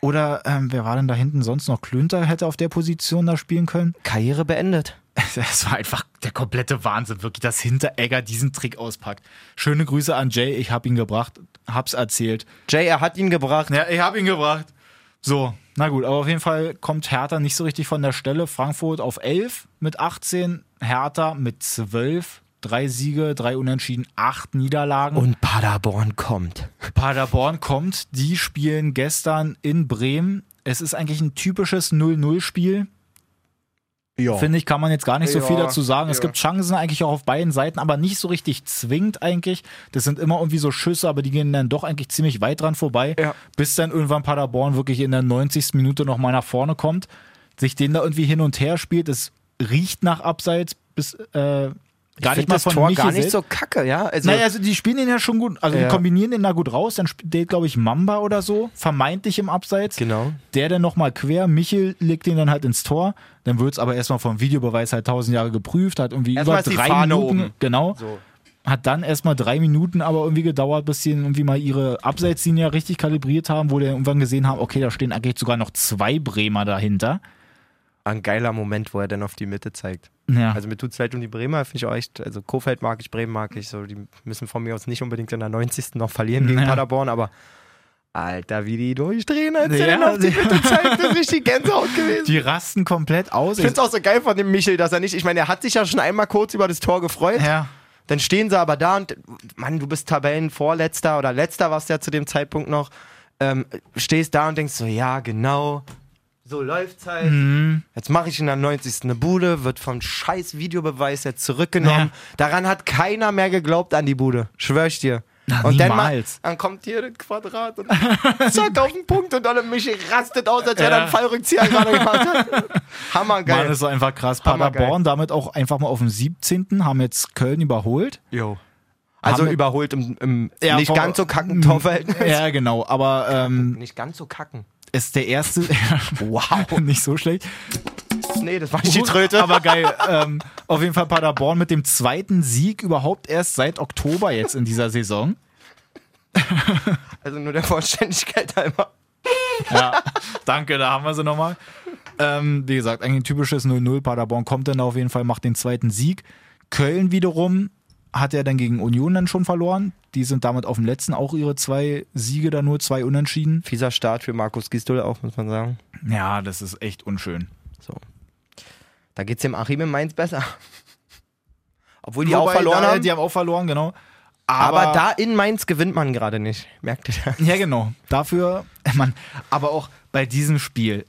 Oder ähm, wer war denn da hinten sonst noch? Klünter hätte auf der Position da spielen können. Karriere beendet. Das war einfach der komplette Wahnsinn, wirklich, dass Hinteregger diesen Trick auspackt. Schöne Grüße an Jay, ich hab ihn gebracht, hab's erzählt. Jay, er hat ihn gebracht. Ja, ich hab ihn gebracht. So, na gut, aber auf jeden Fall kommt Hertha nicht so richtig von der Stelle. Frankfurt auf 11 mit 18, Hertha mit 12, drei Siege, drei Unentschieden, acht Niederlagen. Und Paderborn kommt. Paderborn kommt, die spielen gestern in Bremen. Es ist eigentlich ein typisches 0-0-Spiel. Ja. Finde ich, kann man jetzt gar nicht so Ja, viel dazu sagen. Es ja. gibt Chancen eigentlich auch auf beiden Seiten, aber nicht so richtig zwingend eigentlich. Das sind immer irgendwie so Schüsse, aber die gehen dann doch eigentlich ziemlich weit dran vorbei, bis dann irgendwann Paderborn wirklich in der 90. Minute nochmal nach vorne kommt, sich den da irgendwie hin und her spielt. Es riecht nach Abseits bis äh, gar ich nicht mal das von Tor Michel gar nicht so kacke, ja. Also, Naja, also die spielen den ja schon gut, also die Ja. kombinieren den da gut raus, dann steht, glaube ich, Mamba oder so, vermeintlich im Abseits. genau. Der dann nochmal quer, Michel legt den dann halt ins Tor, dann wird es aber erstmal vom Videobeweis halt tausend Jahre geprüft, hat irgendwie Erstmal über drei Fahne Minuten, oben. genau, So. hat dann erstmal drei Minuten aber irgendwie gedauert, bis sie irgendwie mal ihre Abseitslinie richtig kalibriert haben, wo die irgendwann gesehen haben, okay, da stehen eigentlich sogar noch zwei Bremer dahinter. Ein geiler Moment, wo er dann auf die Mitte zeigt. Ja. Also mir tut es leid um die Bremer, finde ich auch echt. Also Kofeld mag ich, Bremen mag ich. So, die müssen von mir aus nicht unbedingt in der 90. noch verlieren gegen Ja. Paderborn, aber Alter, wie die durchdrehen, als Ja, er auf die. Mitte zeigt, das ist richtig Gänsehaut gewesen. die rasten komplett aus. Ich finde es auch so geil von dem Michel, dass er nicht, ich meine, er hat sich ja schon einmal kurz über das Tor gefreut. ja. Dann stehen sie aber da und, Mann, du bist Tabellenvorletzter oder letzter warst du ja zu dem Zeitpunkt noch. Ähm, stehst da und denkst so, ja, genau, so läuft's halt. Mhm. Jetzt mache ich in der 90. eine Bude, wird vom scheiß Videobeweis jetzt zurückgenommen. Ja. Daran hat keiner mehr geglaubt an die Bude. Schwör ich dir. Na, und dann, mal, niemals. dann kommt hier das Quadrat und zack auf den Punkt und dann Michi rastet aus, als er Ja. einen Fallrückzieher gerade gemacht hat. Hammergeil. Mann, ist so einfach krass. Paderborn damit auch einfach mal auf dem 17. haben jetzt Köln überholt. Jo. Also Haben- überholt im, im Ja, nicht ganz so kacken Torverhältnis. Ja, genau. Aber ähm, Nicht ganz so kacken. Ist der erste. wow. Nicht so schlecht. Nee, das war nicht die Tröte. Aber geil. ähm, auf jeden Fall Paderborn mit dem zweiten Sieg überhaupt erst seit Oktober jetzt in dieser Saison. Also nur der Vollständigkeit halber. Ja, danke, da haben wir sie nochmal. Ähm, wie gesagt, eigentlich ein typisches 0-0. Paderborn kommt dann auf jeden Fall, macht den zweiten Sieg. Köln wiederum hat er dann gegen Union dann schon verloren. Die sind damit auf dem letzten auch ihre zwei Siege da nur, zwei Unentschieden. Fieser Start für Markus Gistol auch, muss man sagen. Ja, das ist echt unschön. So. Da geht's dem Achim in Mainz besser. Obwohl die Wobei, auch verloren da, haben. Die haben auch verloren, genau. aber, da in Mainz gewinnt man gerade nicht. Merkt ihr das? Ja, genau. Dafür, man, aber auch bei diesem Spiel,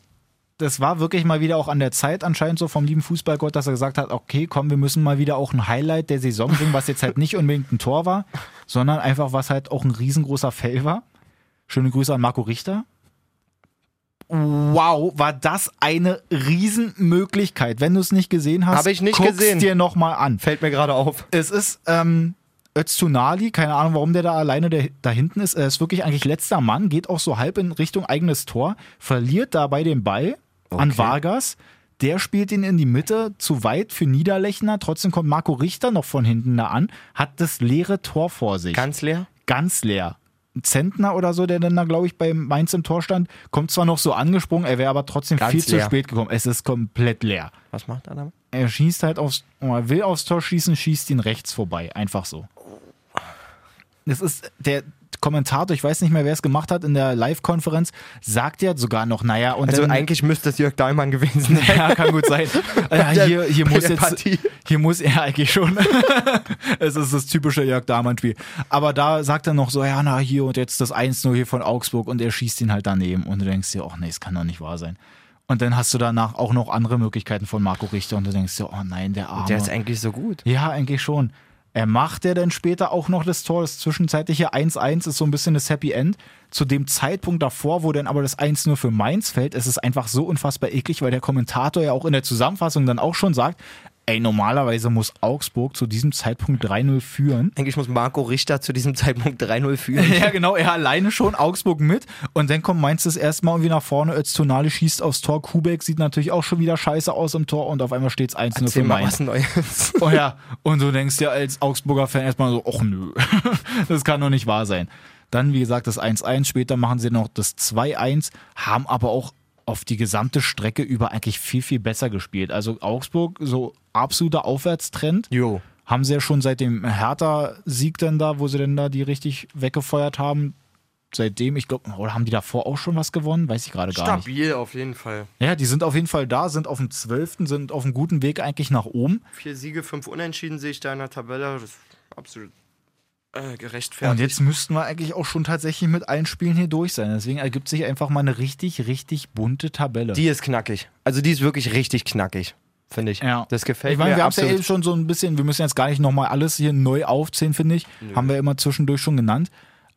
das war wirklich mal wieder auch an der Zeit anscheinend so vom lieben Fußballgott, dass er gesagt hat, okay, komm, wir müssen mal wieder auch ein Highlight der Saison bringen, was jetzt halt nicht unbedingt ein Tor war, sondern einfach was halt auch ein riesengroßer Fell war. Schöne Grüße an Marco Richter. Wow, war das eine Riesenmöglichkeit. Wenn du es nicht gesehen hast, Hab ich nicht guck's gesehen. dir nochmal an. Fällt mir gerade auf. Es ist ähm, Öztunali, keine Ahnung, warum der da alleine der, da hinten ist. Er ist wirklich eigentlich letzter Mann, geht auch so halb in Richtung eigenes Tor, verliert dabei den Ball an Okay. Vargas. Der spielt ihn in die Mitte, zu weit für Niederlechner. Trotzdem kommt Marco Richter noch von hinten da an, hat das leere Tor vor sich. Ganz leer. Ganz leer. Zentner oder so, der dann da, glaube ich, bei Mainz im Tor stand, kommt zwar noch so angesprungen, er wäre aber trotzdem Ganz viel zu leer. spät gekommen. Es ist komplett leer. Was macht er damit? Er schießt halt aufs, er will aufs Tor schießen, schießt ihn rechts vorbei. Einfach so. Das ist der Kommentator, ich weiß nicht mehr, wer es gemacht hat in der Live-Konferenz, sagt ja sogar noch, naja, und Also dann, eigentlich müsste es Jörg Dahlmann gewesen sein. ja, kann gut sein. Ja, hier, hier muss jetzt, Partie. hier muss er eigentlich schon. es ist das typische Jörg Dahmann-Spiel. Aber da sagt er noch so, ja, na, hier und jetzt das 1-0 hier von Augsburg und er schießt ihn halt daneben. Und du denkst dir, ach nee, es kann doch nicht wahr sein. Und dann hast du danach auch noch andere Möglichkeiten von Marco Richter und du denkst dir, oh nein, der Arme. Der ist eigentlich so gut. Ja, eigentlich schon. Er macht ja dann später auch noch das Tor. Das zwischenzeitliche 1-1 ist so ein bisschen das Happy End. Zu dem Zeitpunkt davor, wo dann aber das 1 nur für Mainz fällt, ist es einfach so unfassbar eklig, weil der Kommentator ja auch in der Zusammenfassung dann auch schon sagt, ey, normalerweise muss Augsburg zu diesem Zeitpunkt 3-0 führen. Eigentlich muss Marco Richter zu diesem Zeitpunkt 3-0 führen. Ja, genau, er alleine schon, Augsburg mit. Und dann kommt Mainz das erste Mal irgendwie nach vorne, Öztunali schießt aufs Tor, Kubek sieht natürlich auch schon wieder scheiße aus im Tor und auf einmal steht es 1-0 für Mainz. was Neues. Oh ja, und du denkst dir als Augsburger Fan erstmal so, ach nö, das kann doch nicht wahr sein. Dann, wie gesagt, das 1-1, später machen sie noch das 2-1, haben aber auch auf die gesamte Strecke über eigentlich viel, viel besser gespielt. Also Augsburg, so absoluter Aufwärtstrend. Jo. Haben sie ja schon seit dem Hertha-Sieg dann da, wo sie denn da die richtig weggefeuert haben. Seitdem, ich glaube, oder haben die davor auch schon was gewonnen? Weiß ich gerade gar nicht. Stabil auf jeden Fall. Ja, die sind auf jeden Fall da, sind auf dem 12., sind auf einem guten Weg eigentlich nach oben. Vier Siege, fünf Unentschieden sehe ich da in der Tabelle. Das ist absolut äh, Und gerechtfertigt. jetzt müssten wir eigentlich auch schon tatsächlich mit allen Spielen hier durch sein. Deswegen ergibt sich einfach mal eine richtig, richtig bunte Tabelle. die ist knackig. Also die ist wirklich richtig knackig, finde ich. ja. Das gefällt ich meine, mir wir haben es ja eben schon so ein bisschen, wir müssen jetzt gar nicht nochmal alles hier neu aufzählen, finde ich. Haben wir immer zwischendurch schon genannt.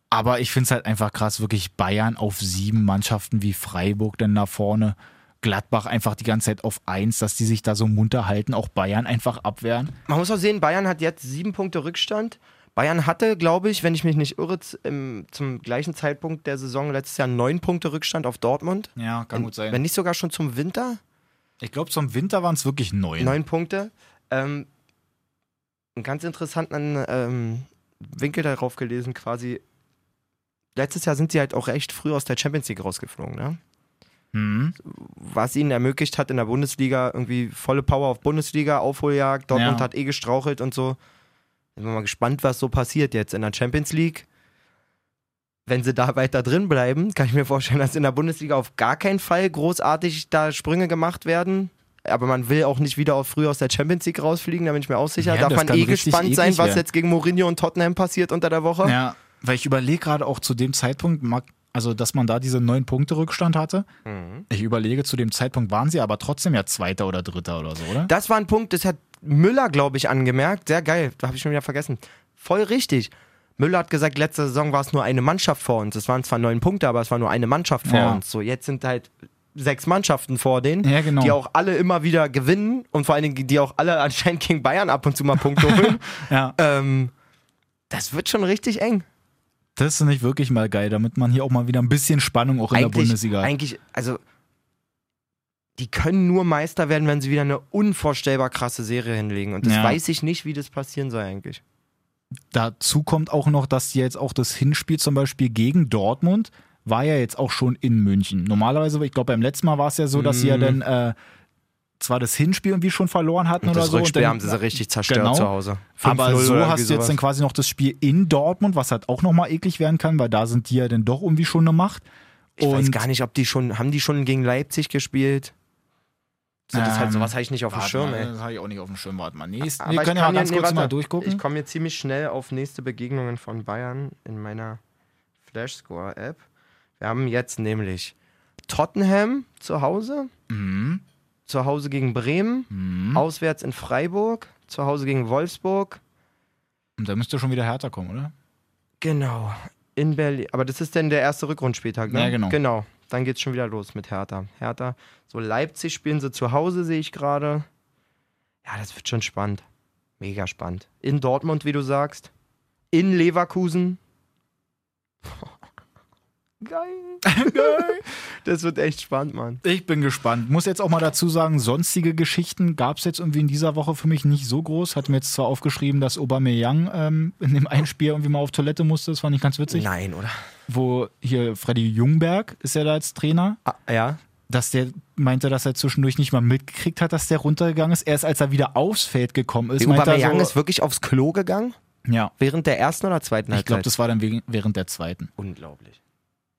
Aber ich finde es halt einfach krass, wirklich Bayern auf sieben Mannschaften wie Freiburg dann da vorne. Gladbach einfach die ganze Zeit auf eins, dass die sich da so munter halten, auch Bayern einfach abwehren. Man muss auch sehen, Bayern hat jetzt sieben Punkte Rückstand. Bayern hatte, glaube ich, wenn ich mich nicht irre, im, zum gleichen Zeitpunkt der Saison letztes Jahr neun Punkte Rückstand auf Dortmund. Ja, kann gut sein. Wenn nicht sogar schon zum Winter. ich glaube, zum Winter waren es wirklich neun. Neun Punkte. Ähm, einen ganz interessanten ähm, Winkel darauf gelesen, quasi. Letztes Jahr sind sie halt auch recht früh aus der Champions League rausgeflogen, ne? Mhm. Was ihnen ermöglicht hat, in der Bundesliga irgendwie volle Power auf Bundesliga, Aufholjagd. Dortmund Ja. hat eh gestrauchelt und so. Sind wir mal gespannt, was so passiert jetzt in der Champions League. Wenn sie da weiter drin bleiben, kann ich mir vorstellen, dass in der Bundesliga auf gar keinen Fall großartig da Sprünge gemacht werden. Aber man will auch nicht wieder auf früh aus der Champions League rausfliegen, da bin ich mir auch sicher. Ja, Darf man eh gespannt sein, was werden. jetzt gegen Mourinho und Tottenham passiert unter der Woche. Ja, weil ich überlege gerade auch zu dem Zeitpunkt, also dass man da diese neun Punkte Rückstand hatte. Mhm. Ich überlege, zu dem Zeitpunkt waren sie aber trotzdem ja Zweiter oder Dritter oder so, oder? Das war ein Punkt, das hat Müller, glaube ich, angemerkt. Sehr geil, da habe ich schon wieder vergessen. Voll richtig. Müller hat gesagt, letzte Saison war es nur eine Mannschaft vor uns. Es waren zwar neun Punkte, aber es war nur eine Mannschaft vor Ja. uns. So, jetzt sind halt sechs Mannschaften vor denen, Ja, genau. die auch alle immer wieder gewinnen und vor allen Dingen, die auch alle anscheinend gegen Bayern ab und zu mal Punkte holen. ja. ähm, das wird schon richtig eng. Das ist nicht wirklich mal geil, damit man hier auch mal wieder ein bisschen Spannung auch in der Bundesliga hat. Eigentlich, also, die können nur Meister werden, wenn sie wieder eine unvorstellbar krasse Serie hinlegen. Und das Ja. weiß ich nicht, wie das passieren soll eigentlich. Dazu kommt auch noch, dass jetzt auch das Hinspiel zum Beispiel gegen Dortmund war ja jetzt auch schon in München. Normalerweise, ich glaube, beim letzten Mal war es ja so, dass sie ja dann äh, zwar das Hinspiel irgendwie schon verloren hatten Und oder das so. Rückspiel dann, haben sie so richtig zerstört Genau. zu Hause. Aber 5-0 so hast du jetzt dann quasi noch das Spiel in Dortmund, was halt auch nochmal eklig werden kann, weil da sind die ja dann doch irgendwie schon eine Macht. Ich weiß Und- gar nicht, ob die schon, haben die schon gegen Leipzig gespielt? So, das ist halt Ähm, sowas habe ich nicht auf dem Schirm, mal, ey. Das habe ich auch nicht auf dem Schirm. Warte mal. Nächst, Aber wir ich können ja mal ganz nee, kurz warte. mal durchgucken. Ich komme jetzt ziemlich schnell auf nächste Begegnungen von Bayern in meiner Flashscore-App. Wir haben jetzt nämlich Tottenham zu Hause, Mhm. zu Hause gegen Bremen, Mhm. auswärts in Freiburg, zu Hause gegen Wolfsburg, Und da müsste schon wieder härter kommen, oder? genau, in Berlin. Aber das ist dann der erste Rückrundspieltag, ne? Ja, genau. Genau, dann geht's schon wieder los mit Hertha. Hertha, so Leipzig spielen sie zu Hause, sehe ich gerade. Ja, das wird schon spannend. Mega spannend. In Dortmund, wie du sagst. In Leverkusen. Geil. Das wird echt spannend, Mann. Ich bin gespannt. Muss jetzt auch mal dazu sagen, sonstige Geschichten gab es jetzt irgendwie in dieser Woche für mich nicht so groß. Hat mir jetzt zwar aufgeschrieben, dass Aubameyang ähm, in dem einen Spiel irgendwie mal auf Toilette musste. Das fand ich ganz witzig. Nein, oder? Wo hier Freddy Jungberg ist ja da als Trainer. Ah, ja. dass der meinte, dass er zwischendurch nicht mal mitgekriegt hat, dass der runtergegangen ist. Erst als er wieder aufs Feld gekommen ist, Aubameyang so, ist wirklich aufs Klo gegangen? ja, Während der ersten oder zweiten ich glaube, Halbzeit? das war dann während der zweiten. Unglaublich.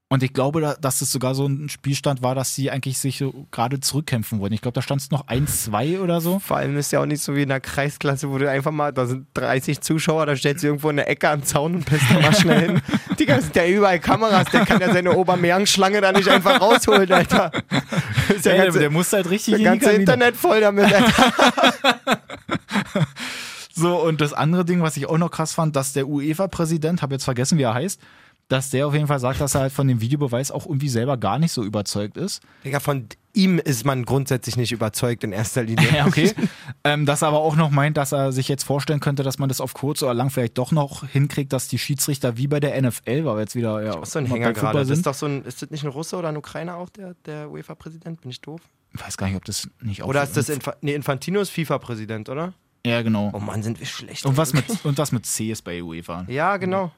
Und ich glaube, da- dass es sogar so ein Spielstand war, dass sie eigentlich sich so gerade zurückkämpfen wollten. Ich glaube, da stand es noch 1-2 oder so. Vor allem ist ja auch nicht so wie in der Kreisklasse, wo du einfach mal, da sind 30 Zuschauer, da stellst du irgendwo in der Ecke am Zaun und pisst da mal schnell hin. Digga, sind ja überall Kameras, der kann ja seine Obermeerschlange da nicht einfach rausholen, Alter. Ist ja Ey, ganze, der musste halt richtig das in ganze Kabine. Internet voll damit, Alter. So, und das andere Ding, was ich auch noch krass fand, dass der UEFA-Präsident, habe jetzt vergessen, wie er heißt, dass der auf jeden Fall sagt, dass er halt von dem Videobeweis auch irgendwie selber gar nicht so überzeugt ist. Digga, von ihm ist man grundsätzlich nicht überzeugt in erster Linie. Ja, okay. ähm, dass er aber auch noch meint, dass er sich jetzt vorstellen könnte, dass man das auf kurz oder lang vielleicht doch noch hinkriegt, dass die Schiedsrichter wie bei der NFL, weil wir jetzt wieder ja, so ein Hänger gerade. Das sind. ist doch so ein, ist das nicht ein Russe oder ein Ukrainer auch, der, der UEFA-Präsident? Bin ich doof? Ich weiß gar nicht, ob das nicht auch Oder ist das Infa nee, Infantino ist FIFA-Präsident, oder? Ja, genau. Oh Mann, sind wir schlecht. Und was, mit, und was mit C ist bei UEFA. Ja, genau.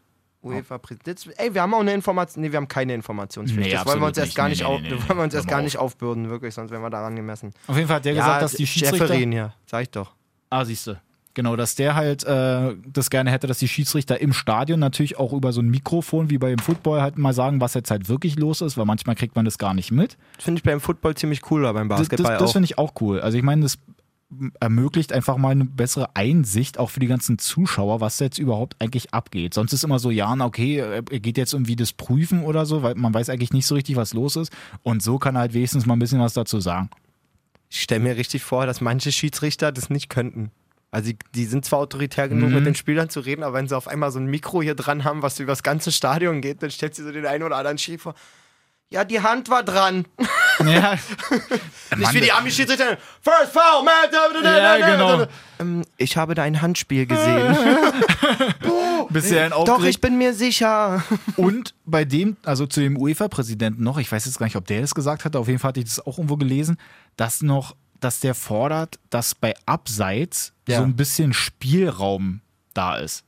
UEFA-Präsident. Ey, wir haben auch eine Information. Nee, wir haben keine Informationspflicht. Nee, das wollen wir uns erst gar nicht, nee, nee, nee, wollen wir uns nee. erst Hör gar mal nicht aufbürden, wirklich, sonst wären wir daran gemessen. Auf jeden Fall hat der gesagt, dass die Schiedsrichter. Schäferin hier, sag ich doch. Ah, siehste. Genau, dass der halt äh, das gerne hätte, dass die Schiedsrichter im Stadion natürlich auch über so ein Mikrofon wie beim Football halt mal sagen, was jetzt halt wirklich los ist, weil manchmal kriegt man das gar nicht mit. Das finde ich beim Football ziemlich cool, aber beim Das, Basketball das, das auch. finde ich auch cool. Also ich meine, das ermöglicht einfach mal eine bessere Einsicht auch für die ganzen Zuschauer, was jetzt überhaupt eigentlich abgeht. Sonst ist immer so, ja, na, okay, er geht jetzt irgendwie das prüfen oder so, weil man weiß eigentlich nicht so richtig, was los ist. Und so kann er halt wenigstens mal ein bisschen was dazu sagen. Ich stelle mir richtig vor, dass manche Schiedsrichter das nicht könnten. Also die, die sind zwar autoritär genug, Mhm. mit den Spielern zu reden, aber wenn sie auf einmal so ein Mikro hier dran haben, was über das ganze Stadion geht, dann stellt sie so den einen oder anderen Schiri vor. Ja, die Hand war dran. Ja, Nicht wie die Ami-Schiedsrichter. First foul, man. Da, da, da, Ja, da, da, genau. da. Ähm, ich habe dein Handspiel gesehen. bisher ein Doch, Aufgeregt. ich bin mir sicher. Und bei dem, also zu dem UEFA-Präsidenten noch, ich weiß jetzt gar nicht, ob der das gesagt hat, auf jeden Fall hatte ich das auch irgendwo gelesen, dass noch, dass der fordert, dass bei Abseits Ja. so ein bisschen Spielraum da ist.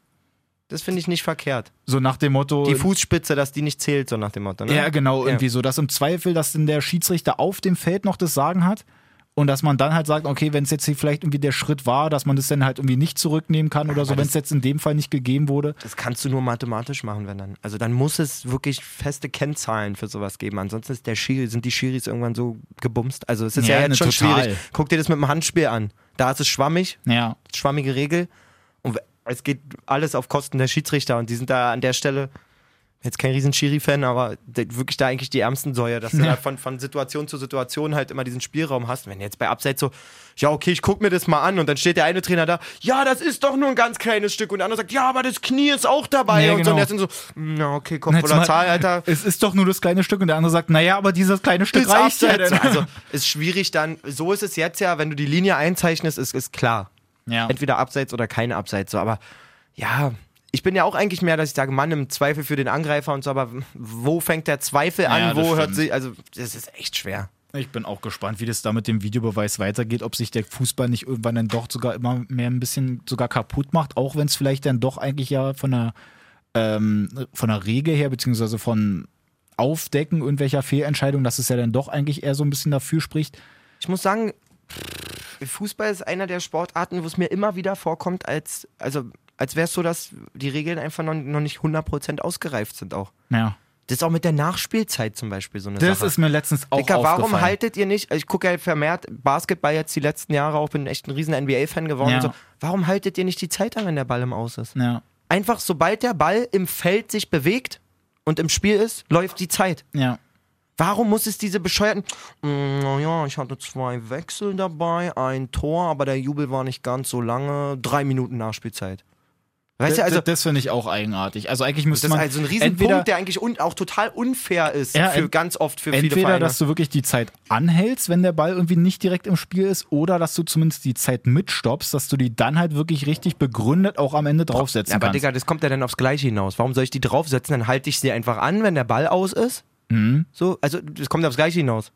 Das finde ich nicht verkehrt. So nach dem Motto. Die Fußspitze, dass die nicht zählt, so nach dem Motto. Ne? ja, genau, Ja. irgendwie so, dass im Zweifel, dass dann der Schiedsrichter auf dem Feld noch das Sagen hat. Und dass man dann halt sagt, okay, wenn es jetzt hier vielleicht irgendwie der Schritt war, dass man das dann halt irgendwie nicht zurücknehmen kann oder so, Aber wenn es jetzt in dem Fall nicht gegeben wurde. Das kannst du nur mathematisch machen, wenn dann. Also dann muss es wirklich feste Kennzahlen für sowas geben. Ansonsten ist der Schiri, sind die Schiris irgendwann so gebumst. Also es ist ja, Ja, jetzt ne, schon total. schwierig. Guck dir das mit dem Handspiel an. Da ist es schwammig, Ja, schwammige Regel. Und es geht alles auf Kosten der Schiedsrichter. Und die sind da an der Stelle, jetzt kein riesen Schiri-Fan, aber wirklich da eigentlich die ärmsten Säue, dass du Ja. da von, von Situation zu Situation halt immer diesen Spielraum hast. Wenn jetzt bei Abseits so, ja, okay, ich guck mir das mal an und dann steht der eine Trainer da, ja, das ist doch nur ein ganz kleines Stück und der andere sagt, ja, aber das Knie ist auch dabei Ja, und so. Und genau. sind so, na, okay, Jetzt Kopf oder mal- Zahl, Alter. Es ist doch nur das kleine Stück und der andere sagt, naja, aber dieses kleine Stück Ist reicht ja. Also ist schwierig dann, so ist es jetzt ja, wenn du die Linie einzeichnest, ist, ist klar. Ja. Entweder Abseits oder keine Abseits. So, aber ja, ich bin ja auch eigentlich mehr, dass ich sage, Mann, im Zweifel für den Angreifer und so, aber wo fängt der Zweifel an, Ja, wo hört stimmt. sich, also das ist echt schwer. Ich bin auch gespannt, wie das da mit dem Videobeweis weitergeht, ob sich der Fußball nicht irgendwann dann doch sogar immer mehr ein bisschen sogar kaputt macht, auch wenn es vielleicht dann doch eigentlich ja von der, ähm, von der Regel her, beziehungsweise von Aufdecken irgendwelcher Fehlentscheidungen, dass es ja dann doch eigentlich eher so ein bisschen dafür spricht. Ich muss sagen, Fußball ist einer der Sportarten, wo es mir immer wieder vorkommt, als, also, als wäre es so, dass die Regeln einfach noch, noch nicht 100% ausgereift sind auch. Ja. Das ist auch mit der Nachspielzeit zum Beispiel so eine Das Sache. ist mir letztens auch Dicker, warum aufgefallen. haltet ihr nicht, ich gucke ja vermehrt Basketball jetzt die letzten Jahre auch, bin echt ein riesen NBA-Fan geworden Ja. und so. Warum haltet ihr nicht die Zeit an, wenn der Ball im Aus ist? Ja, Einfach, sobald der Ball im Feld sich bewegt und im Spiel ist, läuft die Zeit. ja. Warum muss es diese bescheuerten, "Mm, naja, ich hatte zwei Wechsel dabei, ein Tor, aber der Jubel war nicht ganz so lange, drei Minuten Nachspielzeit. Weißt du, also d- das finde ich auch eigenartig. Also eigentlich müsste das ist man halt so ein Riesenpunkt, entweder, der eigentlich un auch total unfair ist Ja, für ganz oft für viele entweder, dass du wirklich die Zeit anhältst, wenn der Ball irgendwie nicht direkt im Spiel ist, oder dass du zumindest die Zeit mitstoppst, dass du die dann halt wirklich richtig begründet auch am Ende draufsetzen ja, aber kannst. Digga, das kommt ja dann aufs Gleiche hinaus. Warum soll ich die draufsetzen? Dann halte ich sie einfach an, wenn der Ball aus ist. Mhm. So, also das kommt aufs Gleiche hinaus.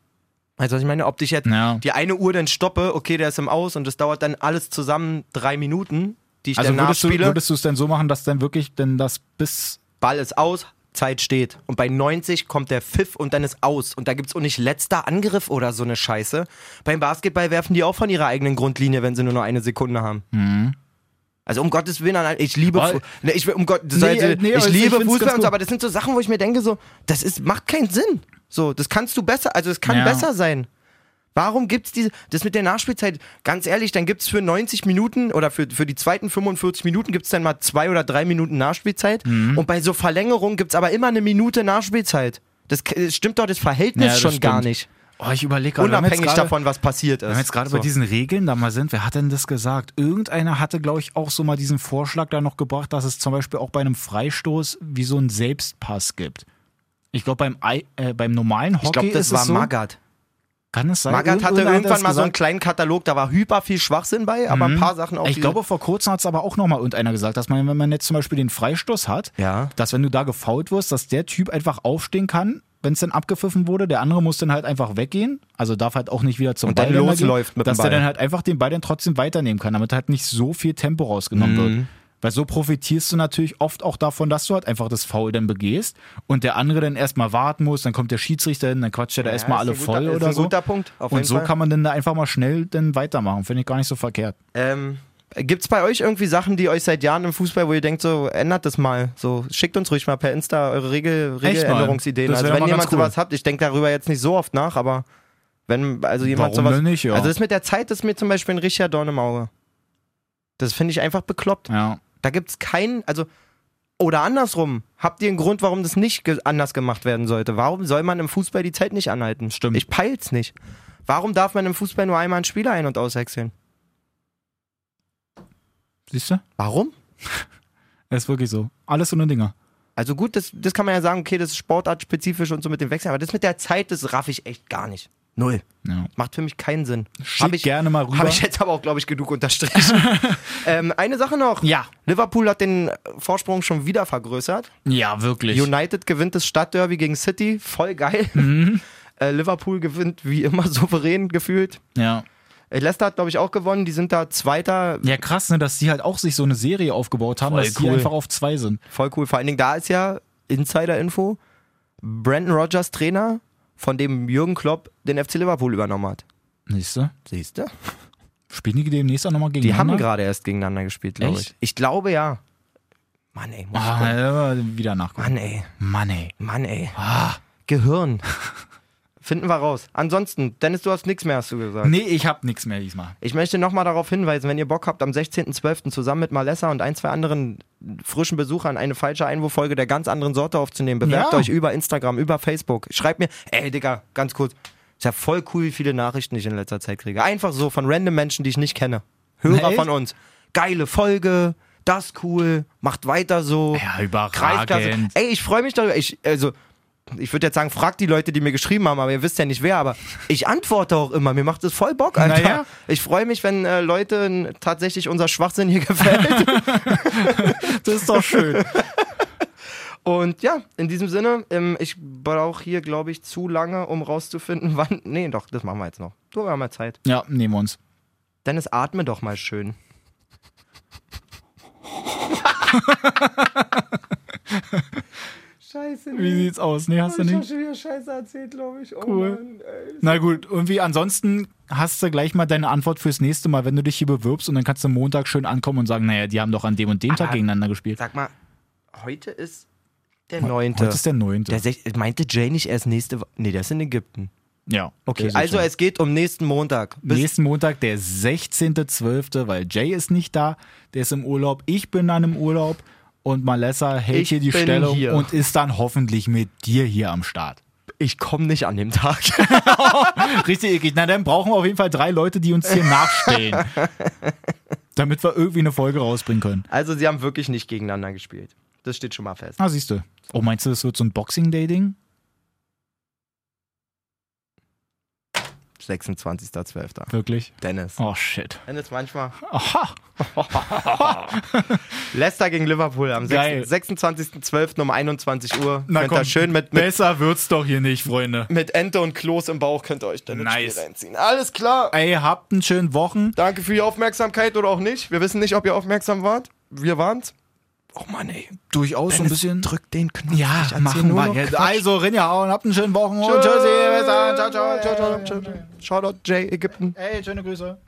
Weißt du, was ich meine? Ob ich jetzt Ja. die eine Uhr dann stoppe, okay, der ist im Aus und das dauert dann alles zusammen drei Minuten, die ich Also dann würdest du, nachspiele. würdest du es denn so machen, dass dann wirklich denn das bis Ball ist aus, Zeit steht. Und bei 90 kommt der Pfiff und dann ist aus. Und da gibt es auch nicht letzter Angriff oder so eine Scheiße. Beim Basketball werfen die auch von ihrer eigenen Grundlinie, wenn sie nur noch eine Sekunde haben. Also um Gottes Willen, ich liebe, Aber- Fu- ne, ich, um Gott, Nee, äh, nee, ich aber ich liebe find's Fußball und so, aber das sind so Sachen, wo ich mir denke, so, das ist, macht keinen Sinn. So, das kannst du besser, also es kann Ja. besser sein. Warum gibt's diese, das mit der Nachspielzeit, ganz ehrlich, dann gibt's für 90 Minuten oder für, für die zweiten 45 Minuten gibt's dann mal zwei oder drei Minuten Nachspielzeit Mhm. und bei so Verlängerungen gibt's aber immer eine Minute Nachspielzeit. Das, das stimmt doch das Verhältnis Ja, das schon gar stimmt. nicht. Oh, ich überlege Unabhängig gerade- davon, was passiert ist. Wenn wir jetzt gerade So. bei diesen Regeln da mal sind, wer hat denn das gesagt? Irgendeiner hatte, glaube ich, auch so mal diesen Vorschlag da noch gebracht, dass es zum Beispiel auch bei einem Freistoß wie so einen Selbstpass gibt. Ich glaube, beim, Ei- äh, beim normalen Hockey ich glaube, das ist war so. Magath. Kann es sein? Magath hatte irgendwann mal so einen kleinen Katalog, da war hyper viel Schwachsinn bei, aber ein paar Sachen auch. Ich glaube, vor kurzem hat es aber auch noch mal irgendeiner gesagt, dass man, wenn man jetzt zum Beispiel den Freistoß hat, Ja. dass wenn du da gefault wirst, dass der Typ einfach aufstehen kann, wenn es dann abgepfiffen wurde, der andere muss dann halt einfach weggehen, also darf halt auch nicht wieder zum Und dann Ball losläuft gehen, mit dem dass der Ball. dann halt einfach den Ball dann trotzdem weiternehmen kann, damit halt nicht so viel Tempo rausgenommen Mhm. wird. Weil so profitierst du natürlich oft auch davon, dass du halt einfach das Foul dann begehst und der andere dann erstmal warten muss, dann kommt der Schiedsrichter hin, dann quatscht er da erstmal ist alle guter- voll ist oder ein so. guter Punkt, und so Fall. kann man dann da einfach mal schnell dann weitermachen. Finde ich gar nicht so verkehrt. Ähm, gibt's bei euch irgendwie Sachen, die euch seit Jahren im Fußball, wo ihr denkt, so ändert das mal, so schickt uns ruhig mal per Insta eure Regel, Regeländerungsideen. Also wenn jemand cool. sowas habt, ich denke darüber jetzt nicht so oft nach, aber wenn also jemand Warum sowas, nicht, ja. also das mit der Zeit ist mir zum Beispiel ein richtiger Dorn im Auge. Das finde ich einfach bekloppt. Ja. Da gibt's keinen, also oder andersrum, habt ihr einen Grund, warum das nicht ge anders gemacht werden sollte? Warum soll man im Fußball die Zeit nicht anhalten? Stimmt. Ich peil's nicht. Warum darf man im Fußball nur einmal einen Spieler ein- und auswechseln? Siehst du? Warum? Das ist wirklich so. Alles so eine Dinger. Also gut, das, das kann man ja sagen, okay, das ist sportartspezifisch und so mit dem Wechsel, aber das mit der Zeit, das raff ich echt gar nicht. Null. Ja. Macht für mich keinen Sinn. Schick ich, gerne mal rüber. Habe ich jetzt aber auch, glaube ich, genug unterstrichen. ähm, eine Sache noch. Ja. Liverpool hat den Vorsprung schon wieder vergrößert. Ja, wirklich. United gewinnt das Stadtderby gegen City. Voll geil. Mhm. Äh, Liverpool gewinnt wie immer souverän gefühlt. ja. Äh, Leicester hat, glaube ich, auch gewonnen. Die sind da Zweiter. Ja, krass, ne, dass die halt auch sich so eine Serie aufgebaut haben, Voll dass die cool. einfach auf zwei sind. Voll cool. Vor allen Dingen, da ist ja Insider-Info. Brandon Rogers Trainer, von dem Jürgen Klopp den FC Liverpool übernommen hat. Siehst du? Siehst du? Spielen die demnächst auch nochmal Die gegeneinander? haben gerade erst gegeneinander gespielt, glaube ich. Ich glaube ja. Mann, ey. Muss ich Ah, ja, wieder nachgucken. Mann, ey. Mann, ey. Mann, ey. Ah. Gehirn. Finden wir raus. Ansonsten, Dennis, du hast nichts mehr, hast du gesagt. Nee, ich hab nichts mehr diesmal. Ich möchte nochmal darauf hinweisen, wenn ihr Bock habt, am 16.12. zusammen mit Malessa und ein, zwei anderen frischen Besuchern eine falsche Einwurffolge der ganz anderen Sorte aufzunehmen. Bewerbt Ja. euch über Instagram, über Facebook. Schreibt mir, ey Digga, ganz kurz. Ist ja voll cool, wie viele Nachrichten ich in letzter Zeit kriege. Einfach so von random Menschen, die ich nicht kenne. Hörer Echt? von uns. Geile Folge, das cool, macht weiter so. Ja, Kreisklasse. überragend. Ey, ich freue mich darüber. Ich, also, ich würde jetzt sagen, fragt die Leute, die mir geschrieben haben, aber ihr wisst ja nicht wer, aber ich antworte auch immer. Mir macht es voll Bock, Alter. Naja. Ich freue mich, wenn äh, Leuten tatsächlich unser Schwachsinn hier gefällt. Das ist doch schön. Und ja, in diesem Sinne, ähm, ich brauche hier, glaube ich, zu lange, um rauszufinden, wann. Nee, doch, das machen wir jetzt noch. Du haben mal Zeit. ja, nehmen wir uns. Dennis, atme doch mal schön. Scheiße, Wie sieht's aus? Nee, hast du nicht? schon wieder Scheiße erzählt, glaube ich. Oh Cool. Mann. Na gut, irgendwie ansonsten hast du gleich mal deine Antwort fürs nächste Mal, wenn du dich hier bewirbst und dann kannst du Montag schön ankommen und sagen, naja, die haben doch an dem und dem Tag Aber- gegeneinander gespielt. Sag mal, heute ist der neunte. Heute ist der neunte. meinte Jay nicht erst nächste Woche? Nee, der ist in Ägypten. ja. Okay, also es geht um nächsten Montag. Bis Nächsten Montag, der 16.12., weil Jay ist nicht da, der ist im Urlaub, ich bin dann im Urlaub und Malessa hält Ich hier die Stellung hier. und ist dann hoffentlich mit dir hier am Start. ich komme nicht an dem Tag. Richtig eklig. Na, dann brauchen wir auf jeden Fall drei Leute, die uns hier nachstellen. Damit wir irgendwie eine Folge rausbringen können. Also sie haben wirklich nicht gegeneinander gespielt. Das steht schon mal fest. Ah, siehst du. Oh, meinst du, das wird so ein Boxing-Day-Ding? 26.12. Wirklich? Dennis. Oh, shit. Dennis manchmal. Aha. Leicester gegen Liverpool am Geil. 26.12. um 21 Uhr. Na könnt komm, ihr schön mit, mit, besser wird's doch hier nicht, Freunde. mit Ente und Kloß im Bauch könnt ihr euch dann Nice. Spiel reinziehen. Alles klar. Ey, habt einen schönen Wochen. Danke für die Aufmerksamkeit oder auch nicht. Wir wissen nicht, ob ihr aufmerksam wart. Wir waren's. Oh Mann, ey. Durchaus so ein bisschen. Drückt den Knopf. Ja, machen wir. jetzt. Also, Rinja, hauen, habt einen schönen Wochen. Und Tschüss. tschüssi. Bis dann. Ciao, ciao. Ciao, ciao, ciao. Shoutout Jay Ägypten. Hey, schöne Grüße.